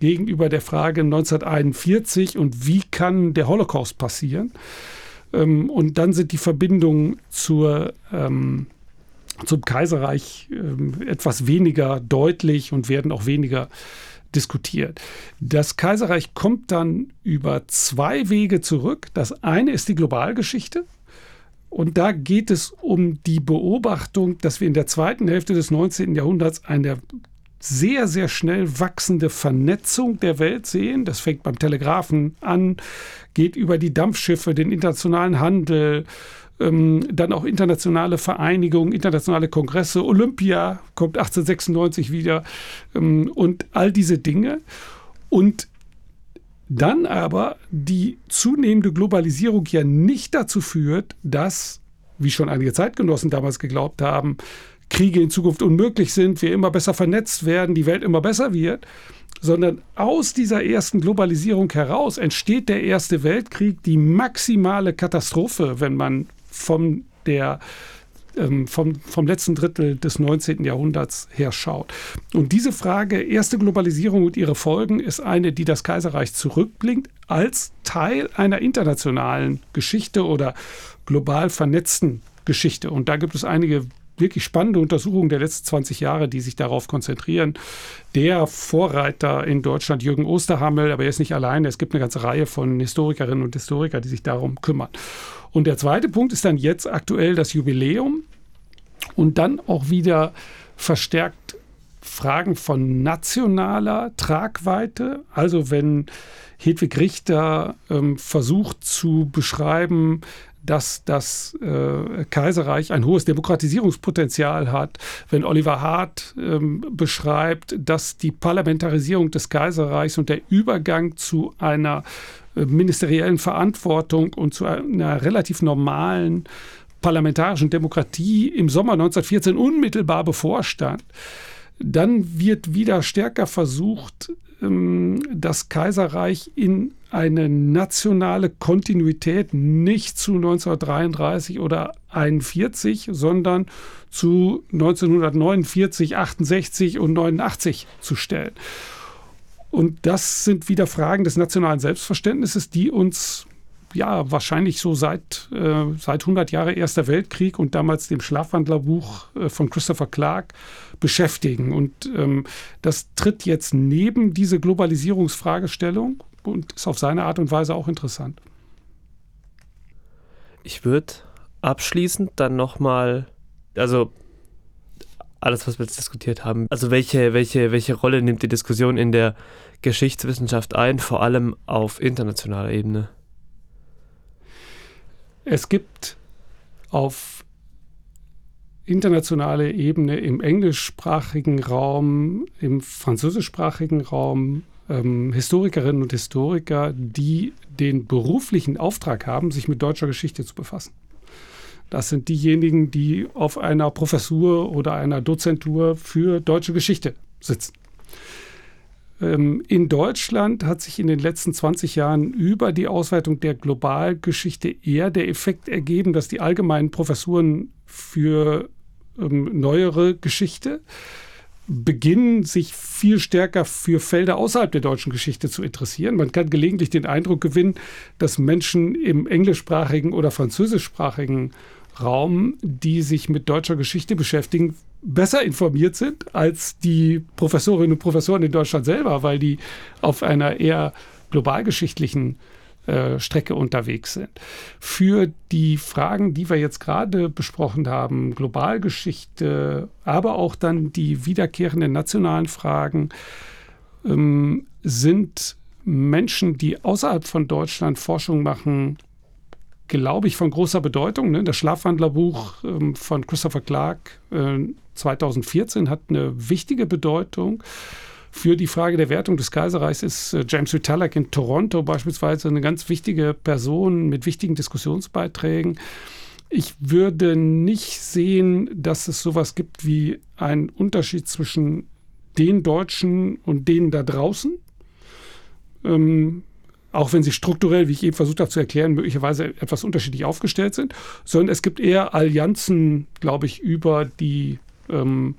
gegenüber der Frage 1941 und wie kann der Holocaust passieren. Ähm, und dann sind die Verbindungen zur, ähm, zum Kaiserreich ähm, etwas weniger deutlich und werden auch weniger diskutiert. Das Kaiserreich kommt dann über zwei Wege zurück. Das eine ist die Globalgeschichte, Und da geht es um die Beobachtung, dass wir in der zweiten Hälfte des 19. Jahrhunderts eine sehr, sehr schnell wachsende Vernetzung der Welt sehen. Das fängt beim Telegraphen an, geht über die Dampfschiffe, den internationalen Handel, ähm, dann auch internationale Vereinigungen, internationale Kongresse, Olympia kommt 1896 wieder ähm, und all diese Dinge. Und dann aber die zunehmende Globalisierung ja nicht dazu führt, dass, wie schon einige Zeitgenossen damals geglaubt haben, Kriege in Zukunft unmöglich sind, wir immer besser vernetzt werden, die Welt immer besser wird, sondern aus dieser ersten Globalisierung heraus entsteht der Erste Weltkrieg, die maximale Katastrophe, wenn man von der ähm, vom, vom letzten Drittel des 19. Jahrhunderts her schaut. Und diese Frage, erste Globalisierung und ihre Folgen, ist eine, die das Kaiserreich zurückblinkt als Teil einer internationalen Geschichte oder global vernetzten Geschichte. Und da gibt es einige wirklich spannende Untersuchungen der letzten 20 Jahre, die sich darauf konzentrieren. Der Vorreiter in Deutschland, Jürgen Osterhammel, aber er ist nicht alleine. Es gibt eine ganze Reihe von Historikerinnen und Historikern, die sich darum kümmern. Und der zweite Punkt ist dann jetzt aktuell das Jubiläum und dann auch wieder verstärkt Fragen von nationaler Tragweite. Also wenn Hedwig Richter ähm, versucht zu beschreiben, dass das äh, Kaiserreich ein hohes Demokratisierungspotenzial hat, wenn Oliver Hart ähm, beschreibt, dass die Parlamentarisierung des Kaiserreichs und der Übergang zu einer äh, ministeriellen Verantwortung und zu einer relativ normalen parlamentarischen Demokratie im Sommer 1914 unmittelbar bevorstand, dann wird wieder stärker versucht, ähm, das Kaiserreich in eine nationale Kontinuität nicht zu 1933 oder 41, sondern zu 1949, 68 und 89 zu stellen. Und das sind wieder Fragen des nationalen Selbstverständnisses, die uns ja wahrscheinlich so seit, äh, seit 100 Jahren Erster Weltkrieg und damals dem Schlafwandlerbuch äh, von Christopher Clark beschäftigen. Und ähm, das tritt jetzt neben diese Globalisierungsfragestellung und ist auf seine Art und Weise auch interessant. Ich würde abschließend dann nochmal, also alles, was wir jetzt diskutiert haben. Also welche, welche, welche Rolle nimmt die Diskussion in der Geschichtswissenschaft ein, vor allem auf internationaler Ebene? Es gibt auf internationaler Ebene im englischsprachigen Raum, im französischsprachigen Raum ähm, Historikerinnen und Historiker, die den beruflichen Auftrag haben, sich mit deutscher Geschichte zu befassen. Das sind diejenigen, die auf einer Professur oder einer Dozentur für deutsche Geschichte sitzen. Ähm, in Deutschland hat sich in den letzten 20 Jahren über die Ausweitung der Globalgeschichte eher der Effekt ergeben, dass die allgemeinen Professuren für ähm, neuere Geschichte beginnen, sich viel stärker für Felder außerhalb der deutschen Geschichte zu interessieren. Man kann gelegentlich den Eindruck gewinnen, dass Menschen im englischsprachigen oder französischsprachigen Raum, die sich mit deutscher Geschichte beschäftigen, besser informiert sind als die Professorinnen und Professoren in Deutschland selber, weil die auf einer eher globalgeschichtlichen äh, Strecke unterwegs sind. Für die Fragen, die wir jetzt gerade besprochen haben, Globalgeschichte, aber auch dann die wiederkehrenden nationalen Fragen, ähm, sind Menschen, die außerhalb von Deutschland Forschung machen, glaube ich, von großer Bedeutung. Ne? Das Schlafwandlerbuch ähm, von Christopher Clark äh, 2014 hat eine wichtige Bedeutung. Für die Frage der Wertung des Kaiserreichs ist äh, James Vitalik in Toronto beispielsweise eine ganz wichtige Person mit wichtigen Diskussionsbeiträgen. Ich würde nicht sehen, dass es sowas gibt wie einen Unterschied zwischen den Deutschen und denen da draußen. Ähm, auch wenn sie strukturell, wie ich eben versucht habe zu erklären, möglicherweise etwas unterschiedlich aufgestellt sind, sondern es gibt eher Allianzen, glaube ich, über die ähm,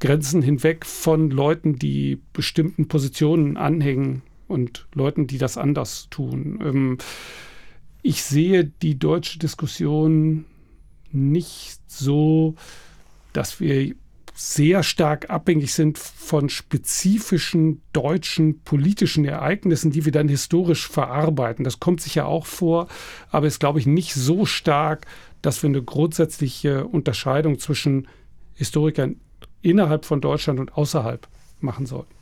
Grenzen hinweg von Leuten, die bestimmten Positionen anhängen und Leuten, die das anders tun. Ähm, ich sehe die deutsche Diskussion nicht so, dass wir sehr stark abhängig sind von spezifischen deutschen politischen Ereignissen, die wir dann historisch verarbeiten. Das kommt sicher auch vor, aber ist, glaube ich, nicht so stark, dass wir eine grundsätzliche Unterscheidung zwischen Historikern innerhalb von Deutschland und außerhalb machen sollten.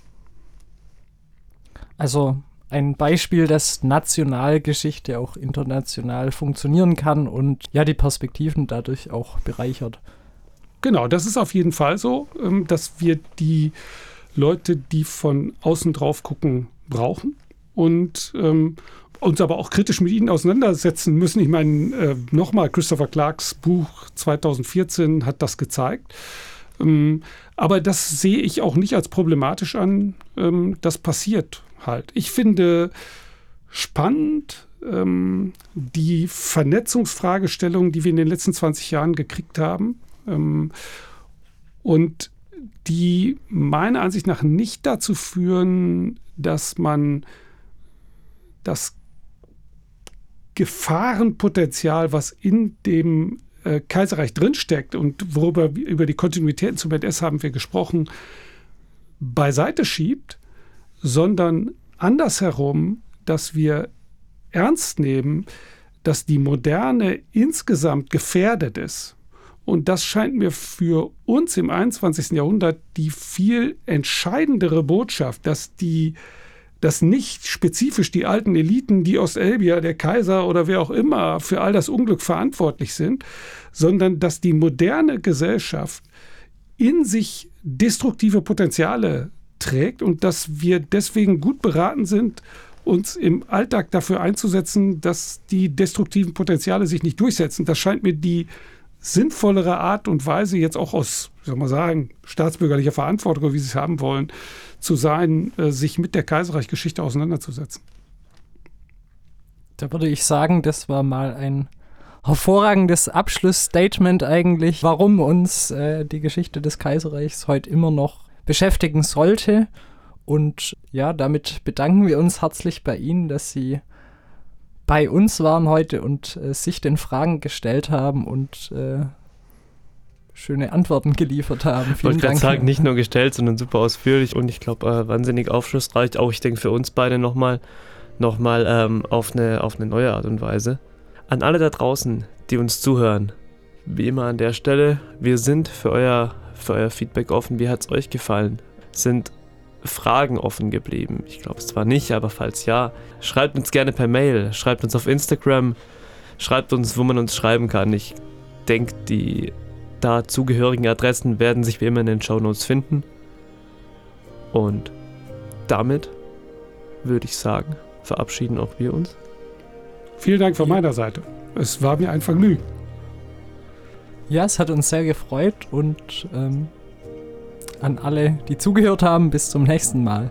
Also ein Beispiel, dass Nationalgeschichte auch international funktionieren kann und ja die Perspektiven dadurch auch bereichert. Genau, das ist auf jeden Fall so, ähm, dass wir die Leute, die von außen drauf gucken, brauchen und ähm, uns aber auch kritisch mit ihnen auseinandersetzen müssen. Ich meine, äh, nochmal, Christopher Clarks Buch 2014 hat das gezeigt. Ähm, aber das sehe ich auch nicht als problematisch an. Ähm, das passiert halt. Ich finde spannend ähm, die Vernetzungsfragestellung, die wir in den letzten 20 Jahren gekriegt haben. Ähm, und die meiner Ansicht nach nicht dazu führen, dass man das Gefahrenpotenzial, was in dem äh, Kaiserreich drinsteckt und worüber über die Kontinuitäten zum NS haben wir gesprochen, beiseite schiebt, sondern andersherum, dass wir ernst nehmen, dass die Moderne insgesamt gefährdet ist. Und das scheint mir für uns im 21. Jahrhundert die viel entscheidendere Botschaft, dass die dass nicht spezifisch die alten Eliten, die Ostelbier, der Kaiser oder wer auch immer für all das Unglück verantwortlich sind, sondern dass die moderne Gesellschaft in sich destruktive Potenziale trägt und dass wir deswegen gut beraten sind, uns im Alltag dafür einzusetzen, dass die destruktiven Potenziale sich nicht durchsetzen. Das scheint mir die sinnvollere Art und Weise, jetzt auch aus, soll man sagen, staatsbürgerlicher Verantwortung, wie sie es haben wollen, zu sein, äh, sich mit der Kaiserreichgeschichte auseinanderzusetzen. Da würde ich sagen, das war mal ein hervorragendes Abschlussstatement eigentlich, warum uns äh, die Geschichte des Kaiserreichs heute immer noch beschäftigen sollte. Und ja, damit bedanken wir uns herzlich bei Ihnen, dass Sie bei uns waren heute und äh, sich den Fragen gestellt haben und äh, schöne Antworten geliefert haben. Ich wollte gerade sagen, nicht nur gestellt, sondern super ausführlich und ich glaube, äh, wahnsinnig aufschlussreich. Auch ich denke für uns beide nochmal noch mal, ähm, auf, eine, auf eine neue Art und Weise. An alle da draußen, die uns zuhören, wie immer an der Stelle, wir sind für euer, für euer Feedback offen. Wie hat es euch gefallen? Sind Fragen offen geblieben? Ich glaube es zwar nicht, aber falls ja, schreibt uns gerne per Mail, schreibt uns auf Instagram, schreibt uns, wo man uns schreiben kann. Ich denke, die dazugehörigen Adressen werden sich wie immer in den Show Notes finden. Und damit würde ich sagen, verabschieden auch wir uns. Vielen Dank von meiner Seite. Es war mir ein Vergnügen. Ja, es hat uns sehr gefreut und ähm, an alle, die zugehört haben. Bis zum nächsten Mal.